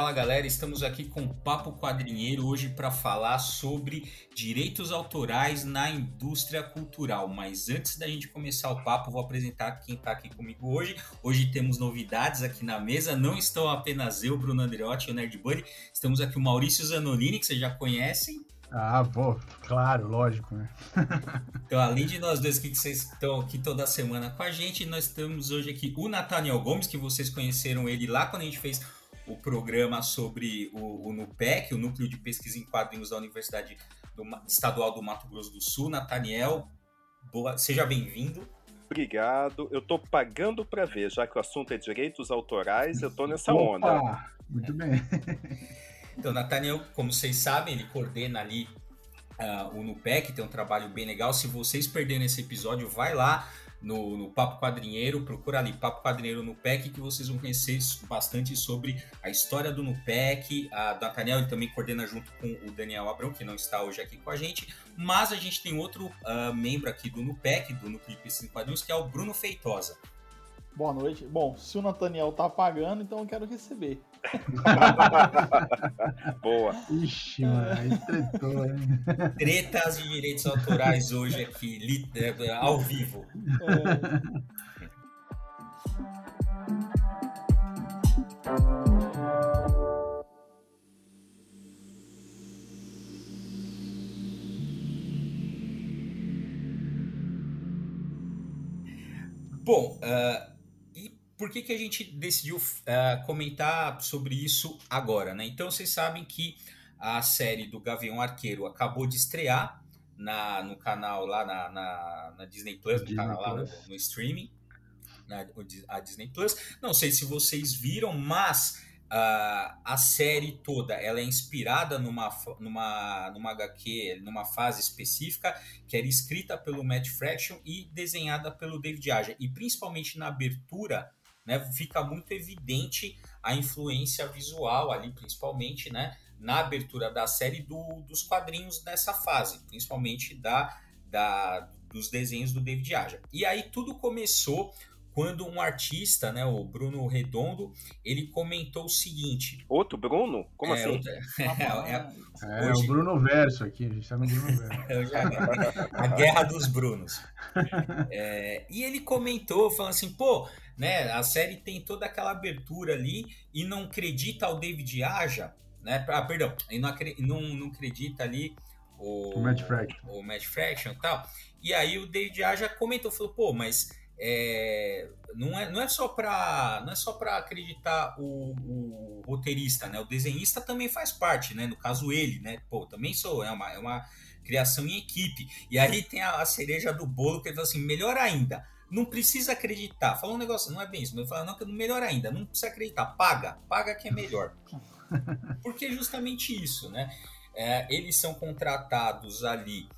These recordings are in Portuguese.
Fala galera, estamos aqui com o Papo Quadrinheiro hoje para falar sobre direitos autorais na indústria cultural. Mas antes da gente começar o papo, vou apresentar quem está aqui comigo hoje. Hoje temos novidades aqui na mesa, não estão apenas eu, Bruno Andreotti e o Nerd Buddy, estamos aqui o Maurício Zanolini, que vocês já conhecem. Ah, pô, claro, lógico, né? então, além de nós dois que vocês estão aqui toda semana com a gente, nós temos hoje aqui o Nathaniel Gomes, que vocês conheceram ele lá quando a gente fez o programa sobre o, o NUPEC, o Núcleo de Pesquisa em Quadrinhos da Universidade do, Estadual do Mato Grosso do Sul. Nathaniel, boa, seja bem-vindo. Obrigado. Eu estou pagando para ver, já que o assunto é direitos autorais, eu estou nessa Opa, onda. Muito bem. Então, Nathaniel, como vocês sabem, ele coordena ali uh, o NUPEC, tem um trabalho bem legal. Se vocês perderem esse episódio, vai lá no, no, Papo Quadrinheiro, procura ali Papo Quadrinheiro NUPEC, que vocês vão conhecer bastante sobre a história do NUPEC. A Nathaniel ele também coordena junto com o Daniel Abrão, que não está hoje aqui com a gente. Mas a gente tem outro uh, membro aqui do NUPEC, do Núcleo de Pesquisa em Quadrinhos, que é o Bruno Feitosa. Boa noite. Bom, se o Nathaniel tá pagando, então eu quero receber. Boa. Ixi, mano, tretou, hein? Tretas de direitos autorais hoje aqui, é, ao vivo. É. Bom, uh, por que, que a gente decidiu uh, comentar sobre isso agora? Né? Então, vocês sabem que a série do Gavião Arqueiro acabou de estrear na, no canal lá na, na, na Disney Plus, no canal lá no, no, streaming, na, a Disney Plus. Não sei se vocês viram, mas uh, a série toda ela é inspirada numa, numa, numa HQ, numa fase específica, que era escrita pelo Matt Fraction e desenhada pelo David Aja. E principalmente na abertura né, fica muito evidente a influência visual ali, principalmente, né, na abertura da série do, dos quadrinhos dessa fase, principalmente da, da dos desenhos do David Aja. E aí tudo começou quando um artista, né, o Bruno Redondo, ele comentou o seguinte. Outro Bruno? Como é, assim? é, é, é, o Bruno Verso aqui, a gente tá no Bruno Verso. a guerra dos Brunos. É, e ele comentou, falando assim, pô, né? A série tem toda aquela abertura ali e não acredita ao David Aja, né? Ah, perdão, e não, não, não acredita ali o, o Matt Fraction. O Matt Fraction e tal. E aí o David Aja comentou, falou, pô, mas é, não, é, não é só para não é só para acreditar o, o, roteirista, né? O desenhista também faz parte, né? No caso ele, né? Pô, também sou é uma, é uma criação em equipe. E aí tem a, a cereja do bolo que ele fala assim, melhor ainda não precisa acreditar. Fala um negócio, não é bem isso, mas fala, não, melhor ainda, não precisa acreditar, paga, paga que é melhor. Porque é justamente isso, né? É, eles são contratados ali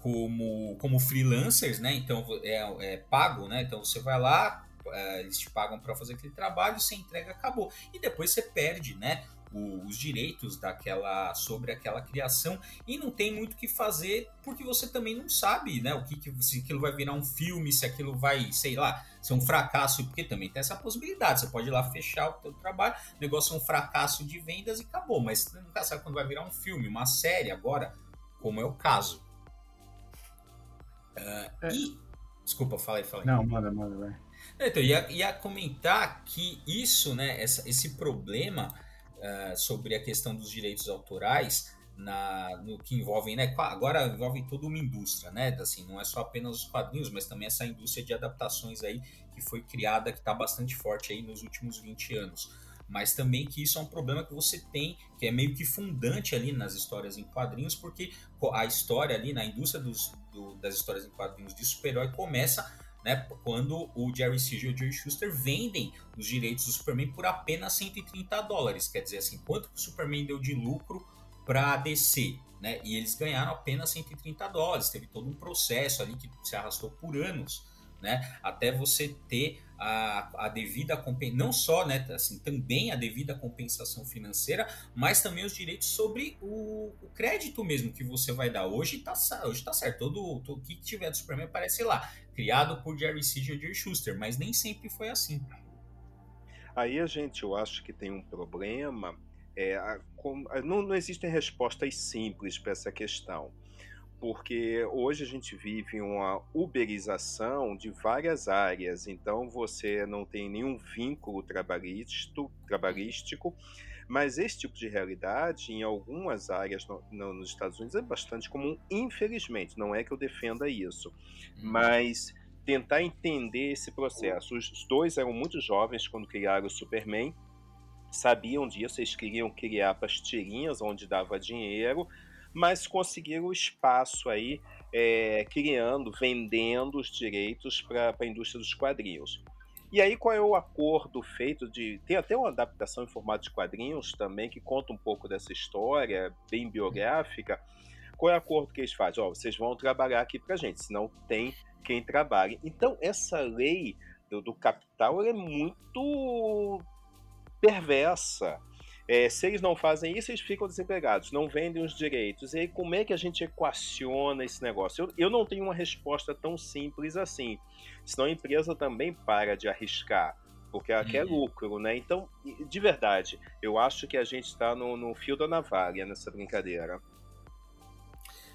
como, como freelancers, né? Então é, é pago, né? Então você vai lá, é, eles te pagam para fazer aquele trabalho, você entrega, acabou. E depois você perde, né? Os direitos daquela sobre aquela criação e não tem muito o que fazer porque você também não sabe né o que, que se aquilo vai virar um filme se aquilo vai sei lá ser um fracasso porque também tem essa possibilidade. Você pode ir lá fechar o seu trabalho o negócio é um fracasso de vendas e acabou mas você nunca sabe quando vai virar um filme uma série agora como é o caso. Uh, é. e desculpa falei falei não manda manda vai. Então ia, ia comentar que isso né essa, esse problema uh, sobre a questão dos direitos autorais na, no que envolvem, né? Agora envolve toda uma indústria, né? Assim, não é só apenas os quadrinhos, mas também essa indústria de adaptações aí que foi criada, que está bastante forte aí nos últimos 20 anos. Mas também que isso é um problema que você tem, que é meio que fundante ali nas histórias em quadrinhos, porque a história ali na indústria dos, do, das histórias em quadrinhos de super-herói começa né, quando o Jerry Siegel e o Jerry Schuster vendem os direitos do Superman por apenas 130 dólares. Quer dizer assim, quanto que o Superman deu de lucro para a DC? Né? E eles ganharam apenas 130 dólares. Teve todo um processo ali que se arrastou por anos né? Até você ter a, a devida não só, né, assim, também a devida compensação financeira, mas também os direitos sobre o, o crédito mesmo que você vai dar. Hoje tá, hoje tá certo, todo, todo o que tiver do Superman aparece lá, criado por Jerry Siegel e Jerry Schuster, mas nem sempre foi assim. Aí a gente, eu acho que tem um problema É, a, com, não, não existem respostas simples para essa questão porque hoje a gente vive uma uberização de várias áreas, então você não tem nenhum vínculo trabalhístico, trabalhístico mas esse tipo de realidade, em algumas áreas no, no, nos Estados Unidos, é bastante comum, infelizmente. Não é que eu defenda isso, uhum. mas tentar entender esse processo. Os dois eram muito jovens quando criaram o Superman, sabiam disso, eles queriam criar pastinhas onde dava dinheiro, mas conseguiram espaço aí, é, criando, vendendo os direitos para a indústria dos quadrinhos. E aí, qual é o acordo feito de. Tem até uma adaptação em formato de quadrinhos também, que conta um pouco dessa história, bem biográfica. Qual é o acordo que eles fazem? Ó, vocês vão trabalhar aqui pra gente, senão tem quem trabalhe. Então, essa lei do, do capital é muito perversa. É, se eles não fazem isso, eles ficam desempregados, não vendem os direitos. E aí, como é que a gente equaciona esse negócio? Eu, eu não tenho uma resposta tão simples assim. Senão a empresa também para de arriscar, porque ela uhum. quer lucro, né? Então, de verdade, eu acho que a gente está no, no fio da navalha nessa brincadeira.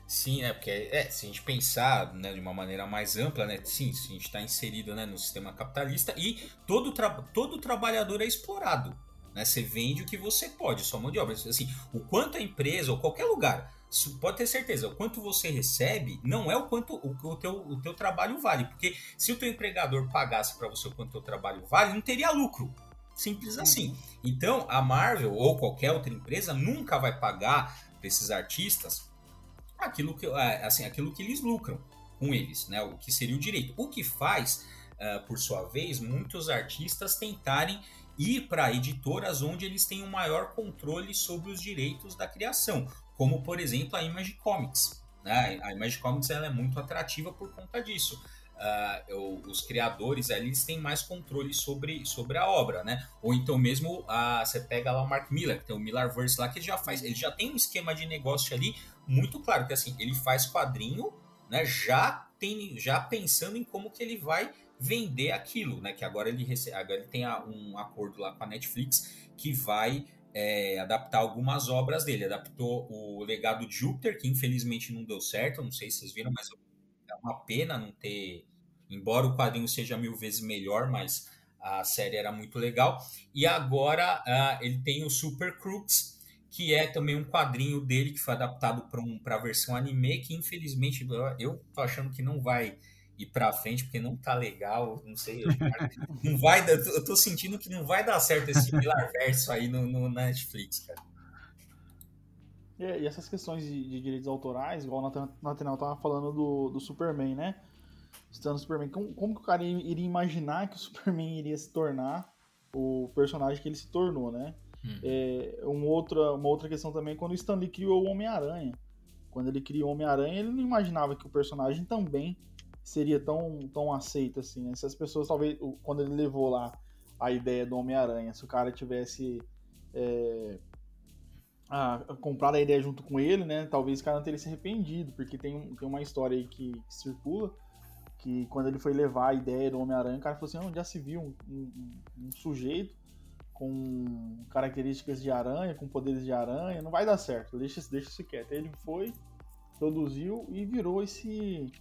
Sim, né? Porque é, se a gente pensar né, de uma maneira mais ampla, né? Sim, se a gente está inserido né, no sistema capitalista e todo, tra todo trabalhador é explorado. Né? Você vende o que você pode, sua mão de obra. Assim, o quanto a empresa ou qualquer lugar, pode ter certeza, o quanto você recebe não é o quanto o, o, teu, o teu trabalho vale. Porque se o teu empregador pagasse para você o quanto o teu trabalho vale, não teria lucro. Simples assim. Então, a Marvel ou qualquer outra empresa nunca vai pagar para esses artistas aquilo que, é, assim, aquilo que eles lucram com eles, né? O que seria o direito. O que faz, uh, por sua vez, muitos artistas tentarem ir para editoras onde eles têm um maior controle sobre os direitos da criação, como por exemplo a Image Comics. Né? A Image Comics ela é muito atrativa por conta disso. Uh, os criadores eles têm mais controle sobre, sobre a obra, né? Ou então mesmo uh, você pega lá o Mark Miller, que tem o Millarverse lá, que ele já faz, ele já tem um esquema de negócio ali muito claro, que assim, ele faz quadrinho, né? Já tem, já pensando em como que ele vai vender aquilo, né? Que agora ele, agora ele tem um acordo lá com a Netflix que vai é, adaptar algumas obras dele. Adaptou o Legado de Júpiter, que infelizmente não deu certo, não sei se vocês viram, mas é uma pena não ter. Embora o quadrinho seja mil vezes melhor, mas a série era muito legal. E agora uh, ele tem o Super Crooks, que é também um quadrinho dele que foi adaptado para um, a versão anime, que infelizmente eu, eu tô achando que não vai ir para frente, porque não tá legal, não sei. não vai, eu tô sentindo que não vai dar certo esse Pilar Verso aí no, no, Netflix, cara. E, essas questões de, de, direitos autorais, igual o Nathaniel tava falando do, do Superman, né? Estando Superman, como, como que o cara iria imaginar que o Superman iria se tornar o personagem que ele se tornou, né? Hum. É, um outra, uma outra questão também é quando o Stan Lee criou o Homem-Aranha. Quando ele criou o Homem-Aranha, ele não imaginava que o personagem também seria tão, tão aceito assim, né? Se as pessoas, talvez, quando ele levou lá a ideia do Homem-Aranha, se o cara tivesse é, a, a comprado a ideia junto com ele, né? Talvez o cara não teria se arrependido, porque tem, tem uma história aí que, que circula que quando ele foi levar a ideia do Homem-Aranha, o cara falou assim, já se viu um, um, um, sujeito com características de aranha, com poderes de aranha, não vai dar certo, deixa, deixa isso quieto. Aí ele foi, produziu e virou esse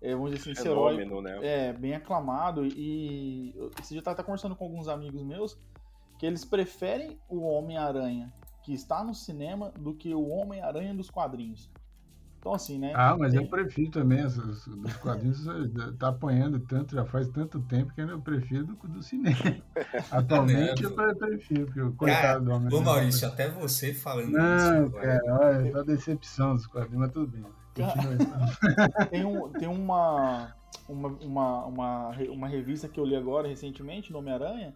é, vamos dizer assim, Fenômeno, herói, né? é bem aclamado e esse dia eu tava conversando com alguns amigos meus que eles preferem o Homem-Aranha que está no cinema do que o Homem-Aranha dos quadrinhos. Então, assim, né? Ah, mas tem... eu prefiro também esses, dos quadrinhos, tá apanhando tanto, já faz tanto tempo que eu prefiro do, do cinema. Atualmente eu prefiro, porque o coitado do homem. Ô, Maurício, até você falando Não, isso. Não, cara, olha, tá decepção dos quadrinhos, mas tudo bem. Tem, um, tem uma, uma, uma, uma, uma revista que eu li agora recentemente, no Homem-Aranha,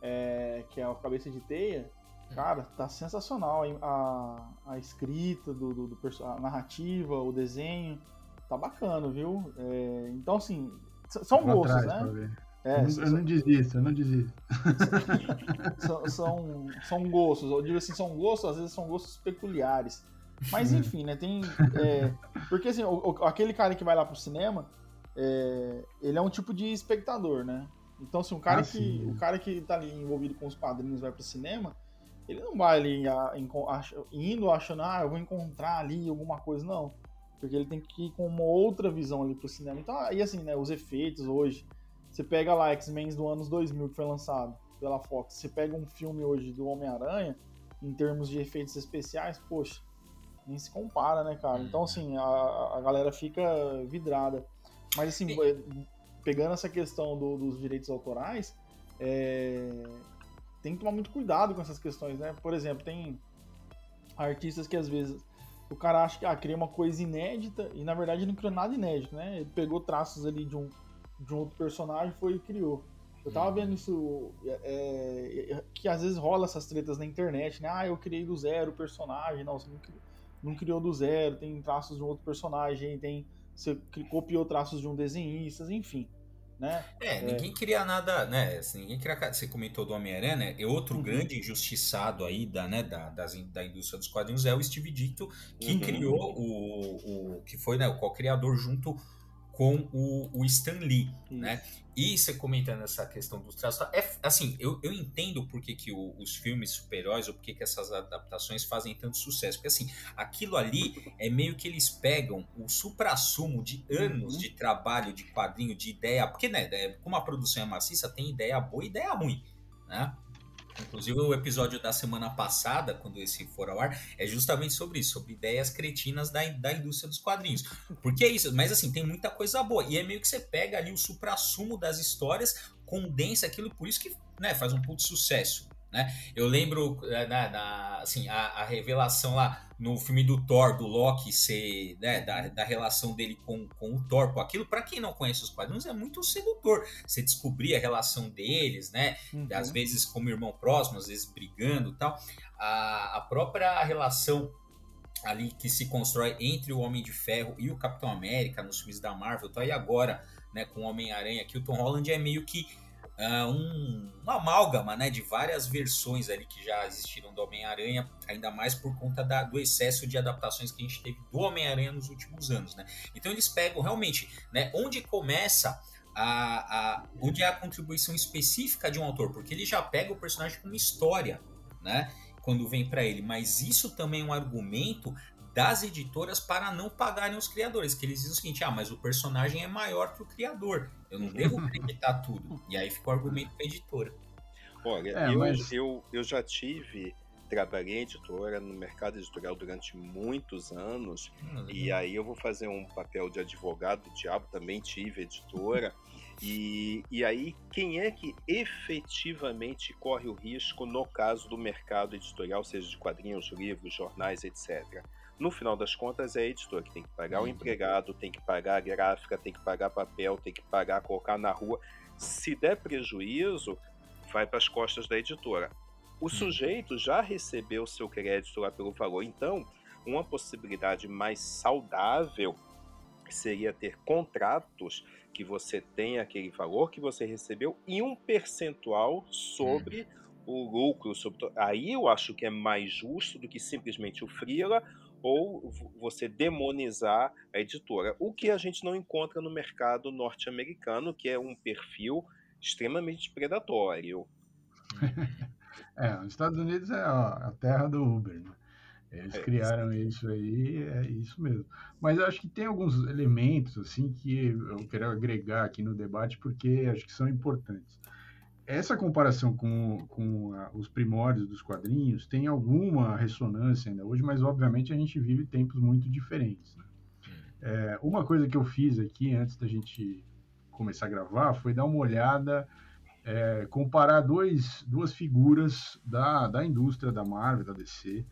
é, que é a Cabeça de Teia. Cara, tá sensacional a, a escrita, do, do, do, a narrativa, o desenho. Tá bacana, viu? É, então, assim, são Vou gostos, né? É, eu, não, eu não desisto, eu não desisto. São, são, são gostos, eu digo assim, são gostos, às vezes são gostos peculiares. Mas enfim, né? Tem. É, porque assim, o, o, aquele cara que vai lá pro cinema, é, ele é um tipo de espectador, né? Então, assim, o cara, ah, que, o cara que tá ali envolvido com os padrinhos vai pro cinema, ele não vai ali a, a, indo achando, ah, eu vou encontrar ali alguma coisa, não. Porque ele tem que ir com uma outra visão ali pro cinema. Então, aí assim, né, os efeitos hoje. Você pega lá X-Men do anos 2000 que foi lançado pela Fox, você pega um filme hoje do Homem-Aranha, em termos de efeitos especiais, poxa, nem se compara, né, cara? Então, assim, a, a galera fica vidrada. Mas, assim, pegando essa questão do, dos direitos autorais, é, tem que tomar muito cuidado com essas questões, né? Por exemplo, tem artistas que às vezes o cara acha que ah, cria uma coisa inédita e na verdade não criou nada inédito, né? Ele pegou traços ali de um, de um outro personagem foi e criou. Eu tava uhum. vendo isso, é, é, que às vezes rola essas tretas na internet, né? Ah, eu criei do zero o personagem. Não, você não criou, não criou do zero, tem traços de um outro personagem, tem você copiou traços de um desenhista, enfim. Né? É, ninguém é... queria nada, né? Assim, ninguém queria. Você comentou do Homem-Aranha, né? E outro uhum. grande injustiçado aí da, né, da, das, da indústria dos quadrinhos é o Steve Ditko, que uhum. criou o, o. que foi né, o co-criador junto com o, o Stan Lee, né? E você comentando essa questão dos traços, é, assim, eu, eu entendo por que, que o, os filmes super-heróis, ou por que, que essas adaptações fazem tanto sucesso. Porque, assim, aquilo ali é meio que eles pegam o supra-sumo de anos uhum. de trabalho, de quadrinho, de ideia. Porque, né, como a produção é maciça, tem ideia boa e ideia ruim, né? Inclusive, o episódio da semana passada, quando esse for ao ar, é justamente sobre isso, sobre ideias cretinas da, da indústria dos quadrinhos. Porque é isso, mas assim, tem muita coisa boa. E é meio que você pega ali o supra-sumo das histórias, condensa aquilo, por isso que né, faz um puto sucesso. Né? Eu lembro eh, na, na assim, a, a, revelação lá no filme do Thor, do Loki, ser, né, da, da relação dele com, com o Thor. Pô, aquilo, para quem não conhece os quadrinhos, é muito sedutor. Você descobrir a relação deles, né? Uhum. Às vezes como irmão próximo, às vezes brigando e tal. A, a própria relação ali que se constrói entre o Homem de Ferro e o Capitão América nos filmes da Marvel, tá aí agora, né, com o Homem-Aranha aqui, o Tom Holland é meio que uh, um, uma amálgama né, de várias versões ali que já existiram do Homem-Aranha, ainda mais por conta da, do excesso de adaptações que a gente teve do Homem-Aranha nos últimos anos. Né? Então eles pegam realmente né, onde começa a, a, onde é a contribuição específica de um autor, porque ele já pega o personagem com uma história, né? Quando vem para ele, mas isso também é um argumento das editoras para não pagarem os criadores, que eles dizem o seguinte: ah, mas o personagem é maior que o criador, eu não devo acreditar tudo. E aí fica o argumento para a editora. Olha, é, eu, mas... eu, eu já tive, trabalhei em editora no mercado editorial durante muitos anos, hum, e aí eu vou fazer um papel de advogado do diabo, também tive editora. E, e aí, quem é que efetivamente corre o risco no caso do mercado editorial, seja de quadrinhos, livros, jornais, etc.? No final das contas, é a editora que tem que pagar o uhum. empregado, tem que pagar a gráfica, tem que pagar papel, tem que pagar, colocar na rua. Se der prejuízo, vai para as costas da editora. O uhum. sujeito já recebeu seu crédito lá pelo valor, então uma possibilidade mais saudável seria ter contratos que você tem aquele valor que você recebeu e um percentual sobre uhum. o lucro. Sobre... Aí eu acho que é mais justo do que simplesmente o Freela ou você demonizar a editora. O que a gente não encontra no mercado norte-americano, que é um perfil extremamente predatório. É, os Estados Unidos é a terra do Uber, né? Eles é, criaram isso aí, é isso mesmo. Mas eu acho que tem alguns elementos assim que eu quero agregar aqui no debate porque acho que são importantes essa comparação com, com a, os primórdios dos quadrinhos tem alguma ressonância ainda hoje, mas obviamente a gente vive tempos muito diferentes. Né? É, uma coisa que eu fiz aqui antes da gente começar a gravar foi dar uma olhada, é, comparar dois, duas figuras da, da indústria da Marvel, da DC,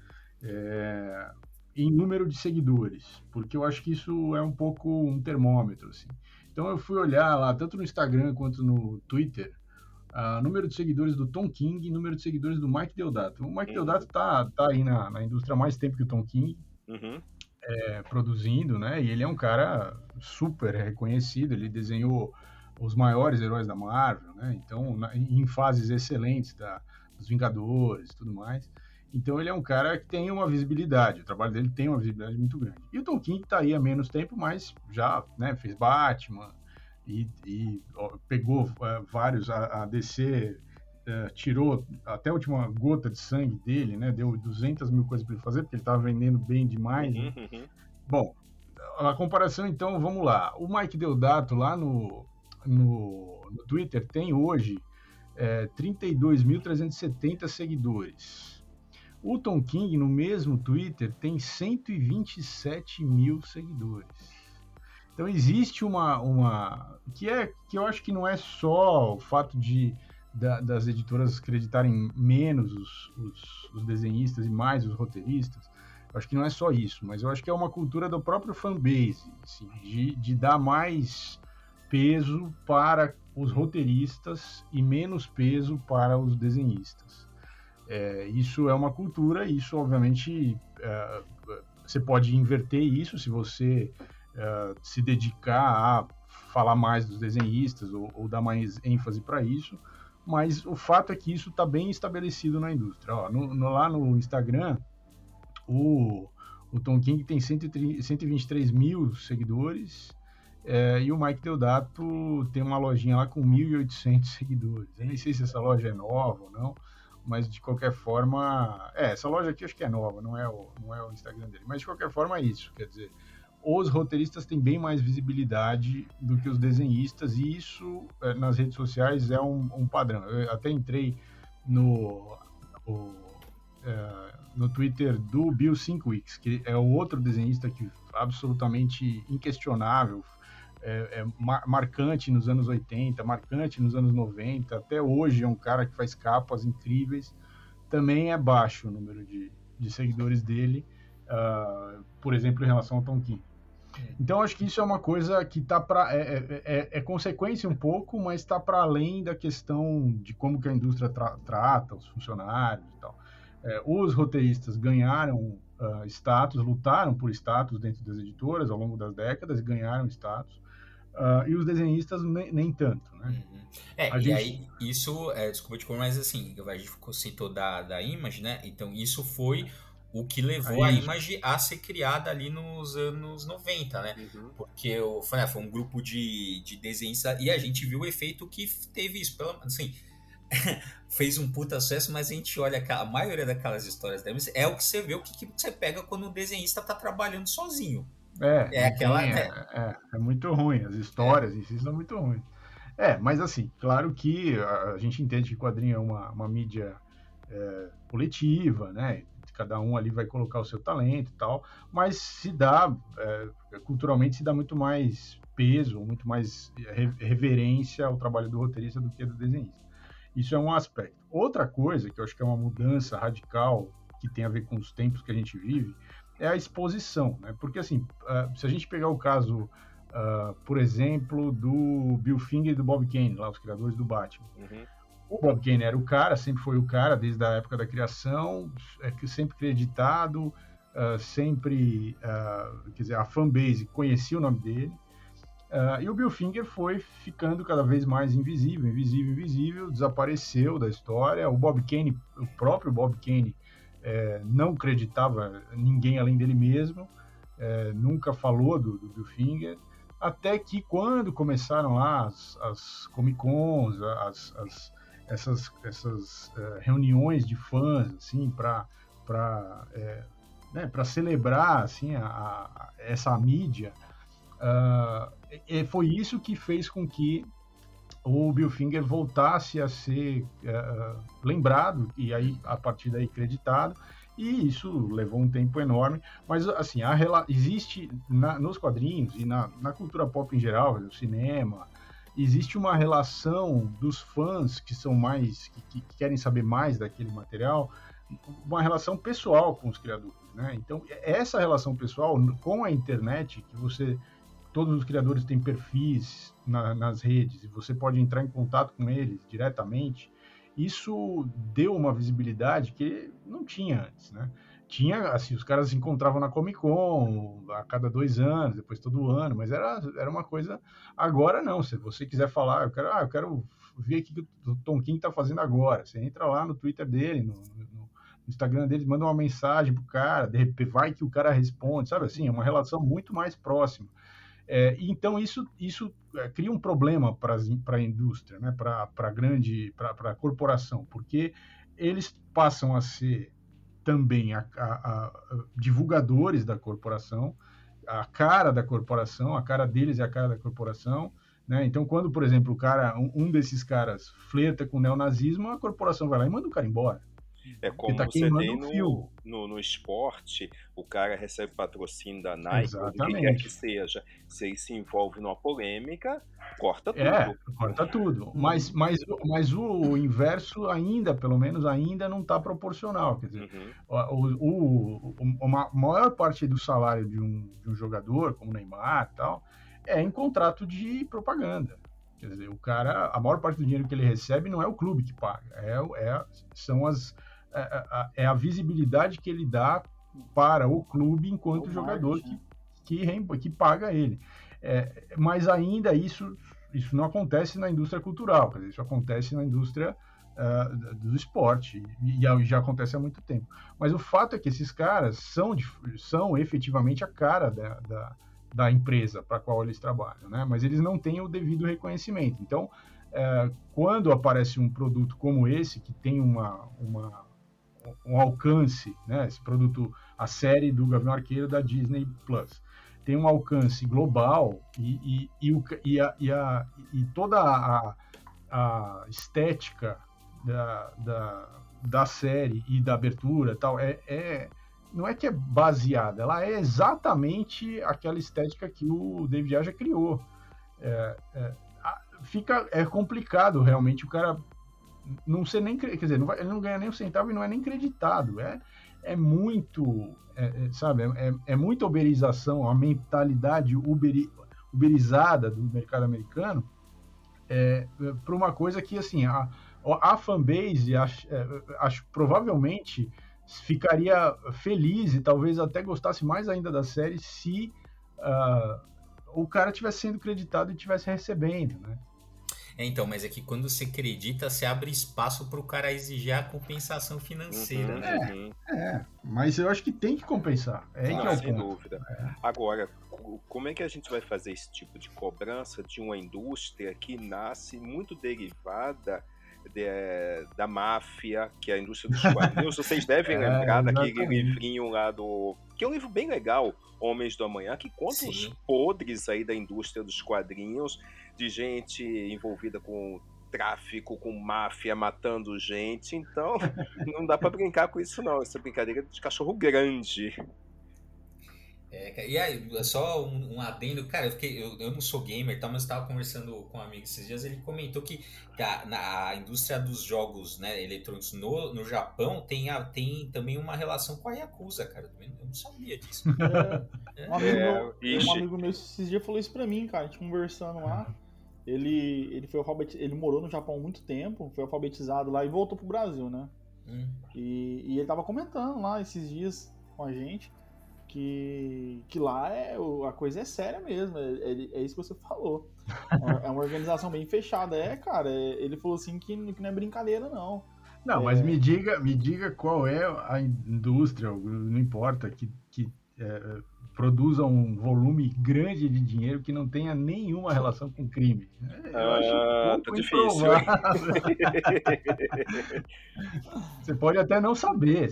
é, em número de seguidores, porque eu acho que isso é um pouco um termômetro. Assim. Então eu fui olhar lá, tanto no Instagram quanto no Twitter, Uh, número de seguidores do Tom King e número de seguidores do Mike Deodato. O Mike uhum. Deodato tá, tá aí na, na indústria há mais tempo que o Tom King, uhum. é, produzindo, né? E ele é um cara super reconhecido, ele desenhou os maiores heróis da Marvel, né? Então, na, em fases excelentes da, dos Vingadores e tudo mais. Então, ele é um cara que tem uma visibilidade, o trabalho dele tem uma visibilidade muito grande. E o Tom King tá aí há menos tempo, mas já né, fez Batman, e, e ó, pegou uh, vários, a, a DC é, tirou até a última gota de sangue dele, né? Deu 200 mil coisas para ele fazer, porque ele estava vendendo bem demais. Né? Uhum, uhum. Bom, a comparação, então, vamos lá. O Mike Deodato lá no, no, no Twitter tem hoje é, 32.370 seguidores. O Tom King, no mesmo Twitter, tem 127 mil seguidores. Então existe uma, uma que é que eu acho que não é só o fato de da, das editoras acreditarem menos os, os, os, desenhistas e mais os roteiristas. Eu acho que não é só isso, mas eu acho que é uma cultura do próprio fanbase, assim, de, de dar mais peso para os roteiristas e menos peso para os desenhistas. É, isso é uma cultura, isso obviamente é, você pode inverter isso se você é, se dedicar a falar mais dos desenhistas ou, ou dar mais ênfase para isso, mas o fato é que isso está bem estabelecido na indústria. Ó, no, no, lá no Instagram, o, o Tom King tem 130, 123 mil seguidores é, e o Mike Deodato tem uma lojinha lá com 1.800 seguidores. Eu nem sei se essa loja é nova ou não, mas de qualquer forma... É, essa loja aqui acho que é nova, não é o, não é o Instagram dele. Mas de qualquer forma é isso, quer dizer os roteiristas têm bem mais visibilidade do que os desenhistas, e isso é, nas redes sociais é um, um, padrão. Eu até entrei no, o, é, no Twitter do Bill Sinkwicks, que é o outro desenhista que absolutamente inquestionável, é, é mar, marcante nos anos 80, marcante nos anos 90, até hoje é um cara que faz capas incríveis. Também é baixo o número de, de seguidores dele, uh, por exemplo, em relação ao Tom King. Então, acho que isso é uma coisa que está para. É, é, é, é, consequência um pouco, mas está para além da questão de como que a indústria tra trata os funcionários e tal. É, os roteiristas ganharam uh, status, lutaram por status dentro das editoras ao longo das décadas, ganharam status. Uh, e os desenhistas nem, nem tanto, né? Uhum. É, a e gente... aí isso, é, desculpa te mas assim, a gente citou da, da Image, né? Então isso foi o que levou Aí. a Image a ser criada ali nos anos 90, né? Uhum. Porque foi, né, foi um grupo de, de desenhistas e a gente viu o efeito que teve isso. Pelo, assim, fez um puta sucesso, mas a gente olha a maioria daquelas histórias é o que você vê, o que, que você pega quando o desenhista tá trabalhando sozinho. É, é aquela. É, é, é, muito ruim, as histórias é. em si são muito ruins. É, mas assim, claro que a, gente entende que quadrinho é uma, uma mídia é, coletiva, né? Cada um ali vai colocar o seu talento e tal, mas se dá, é, culturalmente se dá muito mais peso, muito mais reverência ao trabalho do roteirista do que do desenhista. Isso é um aspecto. Outra coisa, que eu acho que é uma mudança radical, que tem a ver com os tempos que a gente vive, é a exposição, né? Porque, assim, uh, se a gente pegar o caso, uh, por exemplo, do Bill Finger e do Bob Kane, lá, os criadores do Batman, uhum o Bob Kane era o cara, sempre foi o cara desde a época da criação, é sempre creditado, uh, sempre, uh, quer dizer, a fanbase conhecia o nome dele. Uh, e o Bill Finger foi ficando cada vez mais invisível, invisível, invisível, desapareceu da história. O Bob Kane, o próprio Bob Kane, é, não acreditava ninguém além dele mesmo, é, nunca falou do, do Bill Finger até que quando começaram lá as, as Comic Cons, as, as, essas, essas uh, reuniões de fãs, assim, para é, né, celebrar assim, a, a, essa mídia. Uh, e foi isso que fez com que o Bill Finger voltasse a ser uh, lembrado e aí a partir daí creditado e isso levou um tempo enorme mas assim a, existe na, nos quadrinhos e na, na cultura pop em geral no cinema existe uma relação dos fãs que são mais que, que, querem saber mais daquele material, uma relação pessoal com os criadores, né? Então essa relação pessoal com a internet que você todos os criadores têm perfis na, nas redes e você pode entrar em contato com eles diretamente, isso deu uma visibilidade que não tinha antes, né? Tinha, assim, os caras se encontravam na Comic Con a cada dois anos, depois todo ano, mas era, era uma coisa. Agora não, se você quiser falar, eu quero, ah, eu quero ver o que o Tom King está fazendo agora. Você entra lá no Twitter dele, no, no, no, Instagram dele, manda uma mensagem pro cara, de repente vai que o cara responde, sabe assim, é uma relação muito mais próxima. É, então isso, isso é, cria um problema para a indústria, né? para a grande, para a corporação, porque eles passam a ser também a, a, a, divulgadores da corporação, a cara da corporação, a cara deles é a cara da corporação. Né? Então, quando, por exemplo, o cara, um, um desses caras flerta com o neonazismo, a corporação vai lá e manda o cara embora. É como tá você tem no, no, no, esporte, o cara recebe patrocínio da Nike, ou do que quer que seja. Se ele se envolve numa polêmica, corta tudo. É, corta tudo. Mas, mas, mas o inverso ainda, pelo menos, ainda não está proporcional. Quer dizer, uhum. o, o, a maior parte do salário de um, de um jogador, como Neymar e tal, é em contrato de propaganda. Quer dizer, o cara, a maior parte do dinheiro que ele recebe não é o clube que paga, é, é são as é, é, é, a visibilidade que ele dá para o clube enquanto o jogador que, que, que, paga ele. É, mas ainda isso, isso não acontece na indústria cultural, dizer, isso acontece na indústria uh, do esporte e, e, já acontece há muito tempo. Mas o fato é que esses caras são, são efetivamente a cara da, da, da empresa para a qual eles trabalham, né? mas eles não têm o devido reconhecimento. Então, uh, quando aparece um produto como esse, que tem uma, uma um alcance, né? Esse produto, a série do Gavião Arqueiro da Disney Plus, tem um alcance global e, e, e, o, e, a, e, a, e toda a, a estética da, da, da, série e da abertura tal é, é não é que é baseada, ela é exatamente aquela estética que o David Aja criou. É, é, fica é complicado realmente o cara não ser nem, quer dizer, não vai, ele não ganha nem um centavo e não é nem creditado. É, é muito, é, é, sabe, é, é muita uberização, a mentalidade uberi, uberizada do mercado americano é, é para uma coisa que, assim, a, a fanbase, acho, é, acho, provavelmente ficaria feliz e talvez até gostasse mais ainda da série se uh, o cara tivesse sendo creditado e tivesse recebendo, né? É, então, mas é que quando você acredita, você abre espaço para o cara exigir a compensação financeira. Uhum, né? Uhum. É, é, mas eu acho que tem que compensar. É Não, que é sem ponto. dúvida. É. Agora, como é que a gente vai fazer esse tipo de cobrança de uma indústria que nasce muito derivada de, da máfia, que é a indústria dos quadrinhos? Vocês devem é, lembrar daquele livrinho lá do. Que é um livro bem legal, Homens do Amanhã, que conta Sim. os podres aí da indústria dos quadrinhos de gente envolvida com tráfico, com máfia matando gente. Então, não dá para brincar com isso, não. Essa brincadeira de cachorro grande. É, e aí, só um, um, adendo, cara, eu, fiquei, eu, eu não sou gamer, tá, mas estava conversando com um amigo esses dias, ele comentou que a, na, a indústria dos jogos né, eletrônicos no, no Japão tem, a, tem também uma relação com a Yakuza, cara. Eu não sabia disso. É, um, amigo, é, um amigo meu esses dias falou isso pra mim, cara, a gente conversando lá. Ele, ele foi ele morou no Japão há muito tempo, foi alfabetizado lá e voltou pro Brasil, né? Hum. E, e ele tava comentando lá esses dias com a gente que, que lá é, a coisa é séria mesmo, é, é, é isso que você falou. É uma organização bem fechada. É, cara, é, ele falou assim que, que não é brincadeira, não. Não, mas é. me diga, me diga qual é a indústria, não importa, que, que é, produza um volume grande de dinheiro que não tenha nenhuma relação com crime. Eu ah, acho tá difícil. você pode até não saber,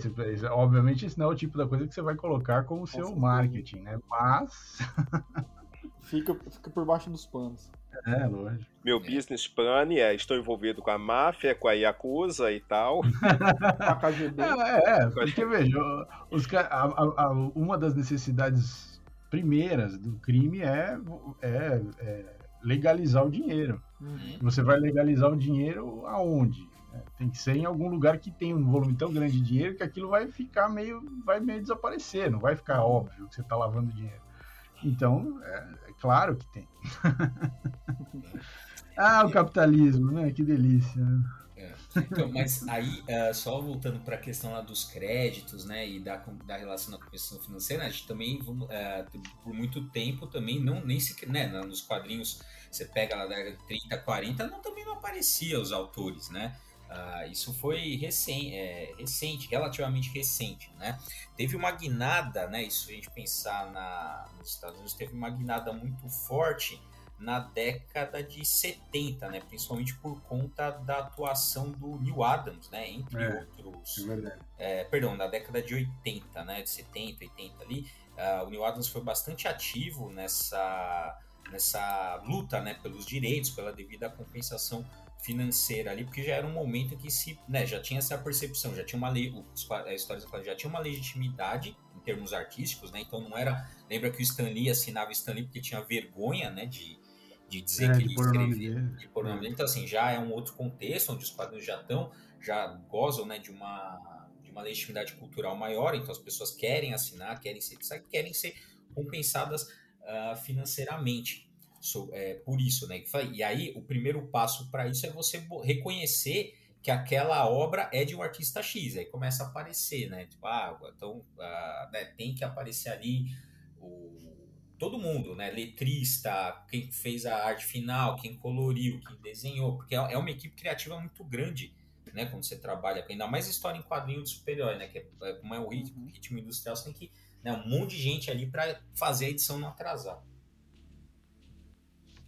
obviamente isso não é o tipo da coisa que você vai colocar como seu marketing, né? Mas fica, fica por baixo dos panos. É, lógico. Meu business plan é estou envolvido com a máfia, com a Yakuza e tal. a KGB. É, é porque veja, os, a, a, uma das necessidades primeiras do crime é, é, é legalizar o dinheiro. Uhum. Você vai legalizar o dinheiro aonde? É, tem que ser em algum lugar que tem um volume tão grande de dinheiro que aquilo vai ficar meio, vai meio desaparecer, não vai ficar óbvio que você está lavando dinheiro. Então, é, é claro que tem. ah, o capitalismo, né? Que delícia. É. Então, mas aí, uh, só voltando para a questão lá dos créditos, né, e da, da relação com a questão financeira, a gente também, uh, por muito tempo, também não, nem se, né, nos quadrinhos, você pega lá da década de 30, 40, não, também não aparecia os autores, né, Uh, isso foi recém, é, recente, relativamente recente, né? Teve uma guinada, né? Isso a gente pensar na, nos Estados Unidos, teve uma guinada muito forte na década de 70, né? Principalmente por conta da atuação do Neil Adams, né? Entre é, outros. É, perdão, na década de 80, né? De 70, 80 ali. Uh, o Neil Adams foi bastante ativo nessa, nessa luta, né? Pelos direitos, pela devida compensação financeira ali, porque já era um momento que se, né, já tinha essa percepção, já tinha uma lei, a história já tinha uma legitimidade em termos artísticos, né? Então não era, lembra que o Stan Lee assinava Stan Lee porque tinha vergonha, né, de, de dizer é, que ele escrevia, de pôr. Então assim, já é um outro contexto onde os quadrinhos já estão, já gozam, né, de uma de uma legitimidade cultural maior, então as pessoas querem assinar, querem ser, querem ser compensadas uh, financeiramente. So, é, por isso, né? E aí, o primeiro passo para isso é você reconhecer que aquela obra é de um artista X. Aí começa a aparecer, né? Tipo, ah, então ah, né, tem que aparecer ali o, todo mundo, né? Letrista, quem fez a arte final, quem coloriu, quem desenhou, porque é, é uma equipe criativa muito grande, né? Quando você trabalha, ainda mais história em quadrinho de super-herói, né? Que é, é, como é o ritmo, uhum. ritmo industrial, você tem que né, um monte de gente ali para fazer a edição não atrasar.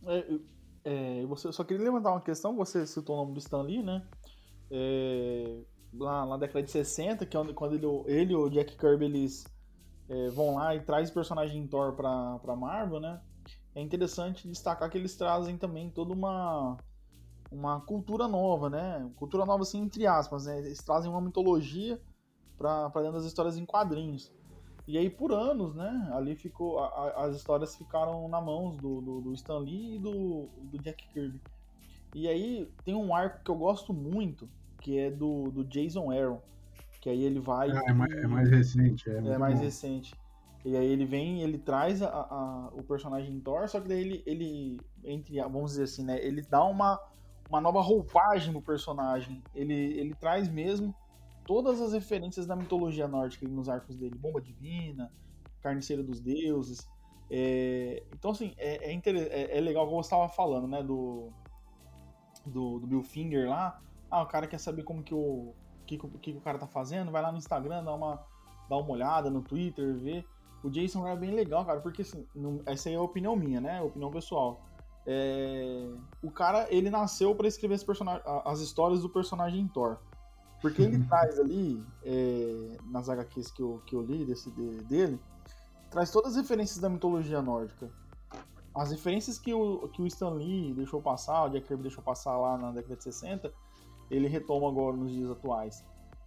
É, é, você só queria levantar uma questão, você citou o nome do Stan Lee, né? É, lá na década de 60, que é quando ele, ele e o Jack Kirby eles é, vão lá e traz o personagem Thor pra, pra Marvel, né? É interessante destacar que eles trazem também toda uma, uma cultura nova, né? Cultura nova, assim, entre aspas, né? Eles trazem uma mitologia para dentro das histórias em quadrinhos. E aí, por anos, né, ali ficou. A, a, as histórias ficaram na mãos do, do, do Stan Lee e do, do Jack Kirby. E aí tem um arco que eu gosto muito, que é do, do Jason Aaron. Que aí ele vai. Ah, é, mais, é, mais, recente, é. É mais bom. recente. E aí ele vem, ele traz a, a, o personagem Thor, só que daí ele, ele, entre, vamos dizer assim, né? Ele dá uma, uma nova roupagem pro personagem. Ele, ele traz mesmo todas as referências da mitologia nórdica nos arcos dele, Bomba Divina, Carniceiro dos Deuses. É, então, assim, é, é, é, é, legal, como você estava falando, né, do, do, do, Bill Finger lá. Ah, o cara quer saber como que o, que, que, o cara tá fazendo, vai lá no Instagram, dá uma, dá uma olhada, no Twitter, vê. O Jason é bem legal, cara, porque assim, não, essa aí é a opinião minha, né, a opinião pessoal. É, o cara, ele nasceu para escrever as histórias do personagem Thor. Porque ele traz ali, é, nas HQs que eu, que eu li desse, de, dele, traz todas as referências da mitologia nórdica. As referências que o, que o Stan Lee deixou passar, o Jack Kirby deixou passar lá na década de 60, ele retoma agora nos dias atuais.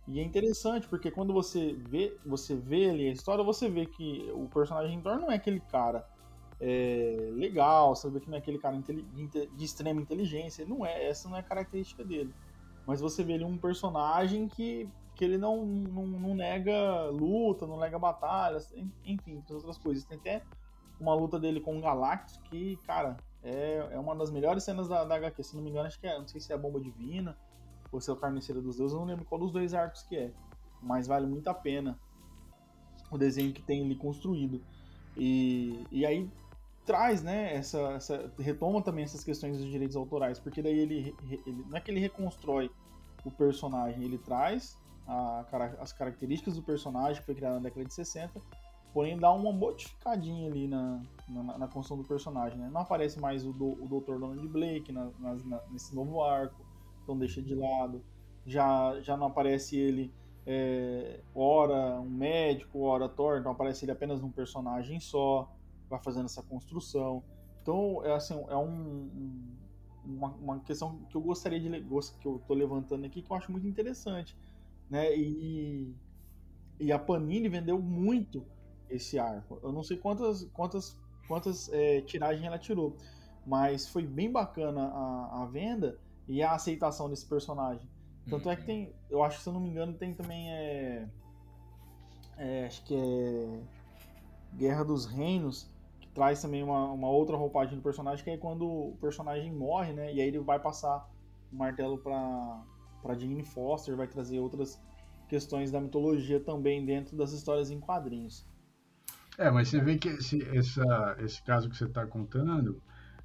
E é interessante, porque quando você vê, você vê ali a história, você vê que o personagem Thor não é aquele cara é, legal, você vê que não é aquele cara de extrema inteligência, não é, essa não é a característica dele. Mas você vê ele um personagem que, que ele não, não, não nega luta, não nega batalhas, enfim, outras coisas. Tem até uma luta dele com o Galactus que, cara, é, é uma das melhores cenas da, da HQ. Se não me engano, acho que é, não sei se é a Bomba Divina ou se é o Carniceiro dos Deuses, eu não lembro qual dos dois arcos que é. Mas vale muito a pena o desenho que tem ali construído. E, e aí traz, né, essa, essa, retoma também essas questões dos direitos autorais, porque daí ele, ele não é que ele reconstrói o personagem, ele traz a, as características do personagem que foi criado na década de 60, porém dá uma modificadinha ali na, na, na construção do personagem, né? Não aparece mais o, do, o Dr. Donald Blake na, na, nesse novo arco, então deixa de lado. Já, já não aparece ele é, ora um médico, ora Thor, então aparece ele apenas num personagem só vai fazendo essa construção. Então, é assim, é um, uma, uma, questão que eu gostaria de que eu tô levantando aqui que eu acho muito interessante, né? E, e a Panini vendeu muito esse arco. Eu não sei quantas quantas quantas é, tiragens ela tirou, mas foi bem bacana a, a venda e a aceitação desse personagem. Tanto é que uhum. tem, eu acho que se eu não me engano, tem também é, é acho que é Guerra dos Reinos, traz também uma, uma outra roupagem do personagem, que é quando o personagem morre, né? E aí ele vai passar o martelo para para Jane Foster, vai trazer outras questões da mitologia também dentro das histórias em quadrinhos. É, mas você vê que esse, essa, esse caso que você está contando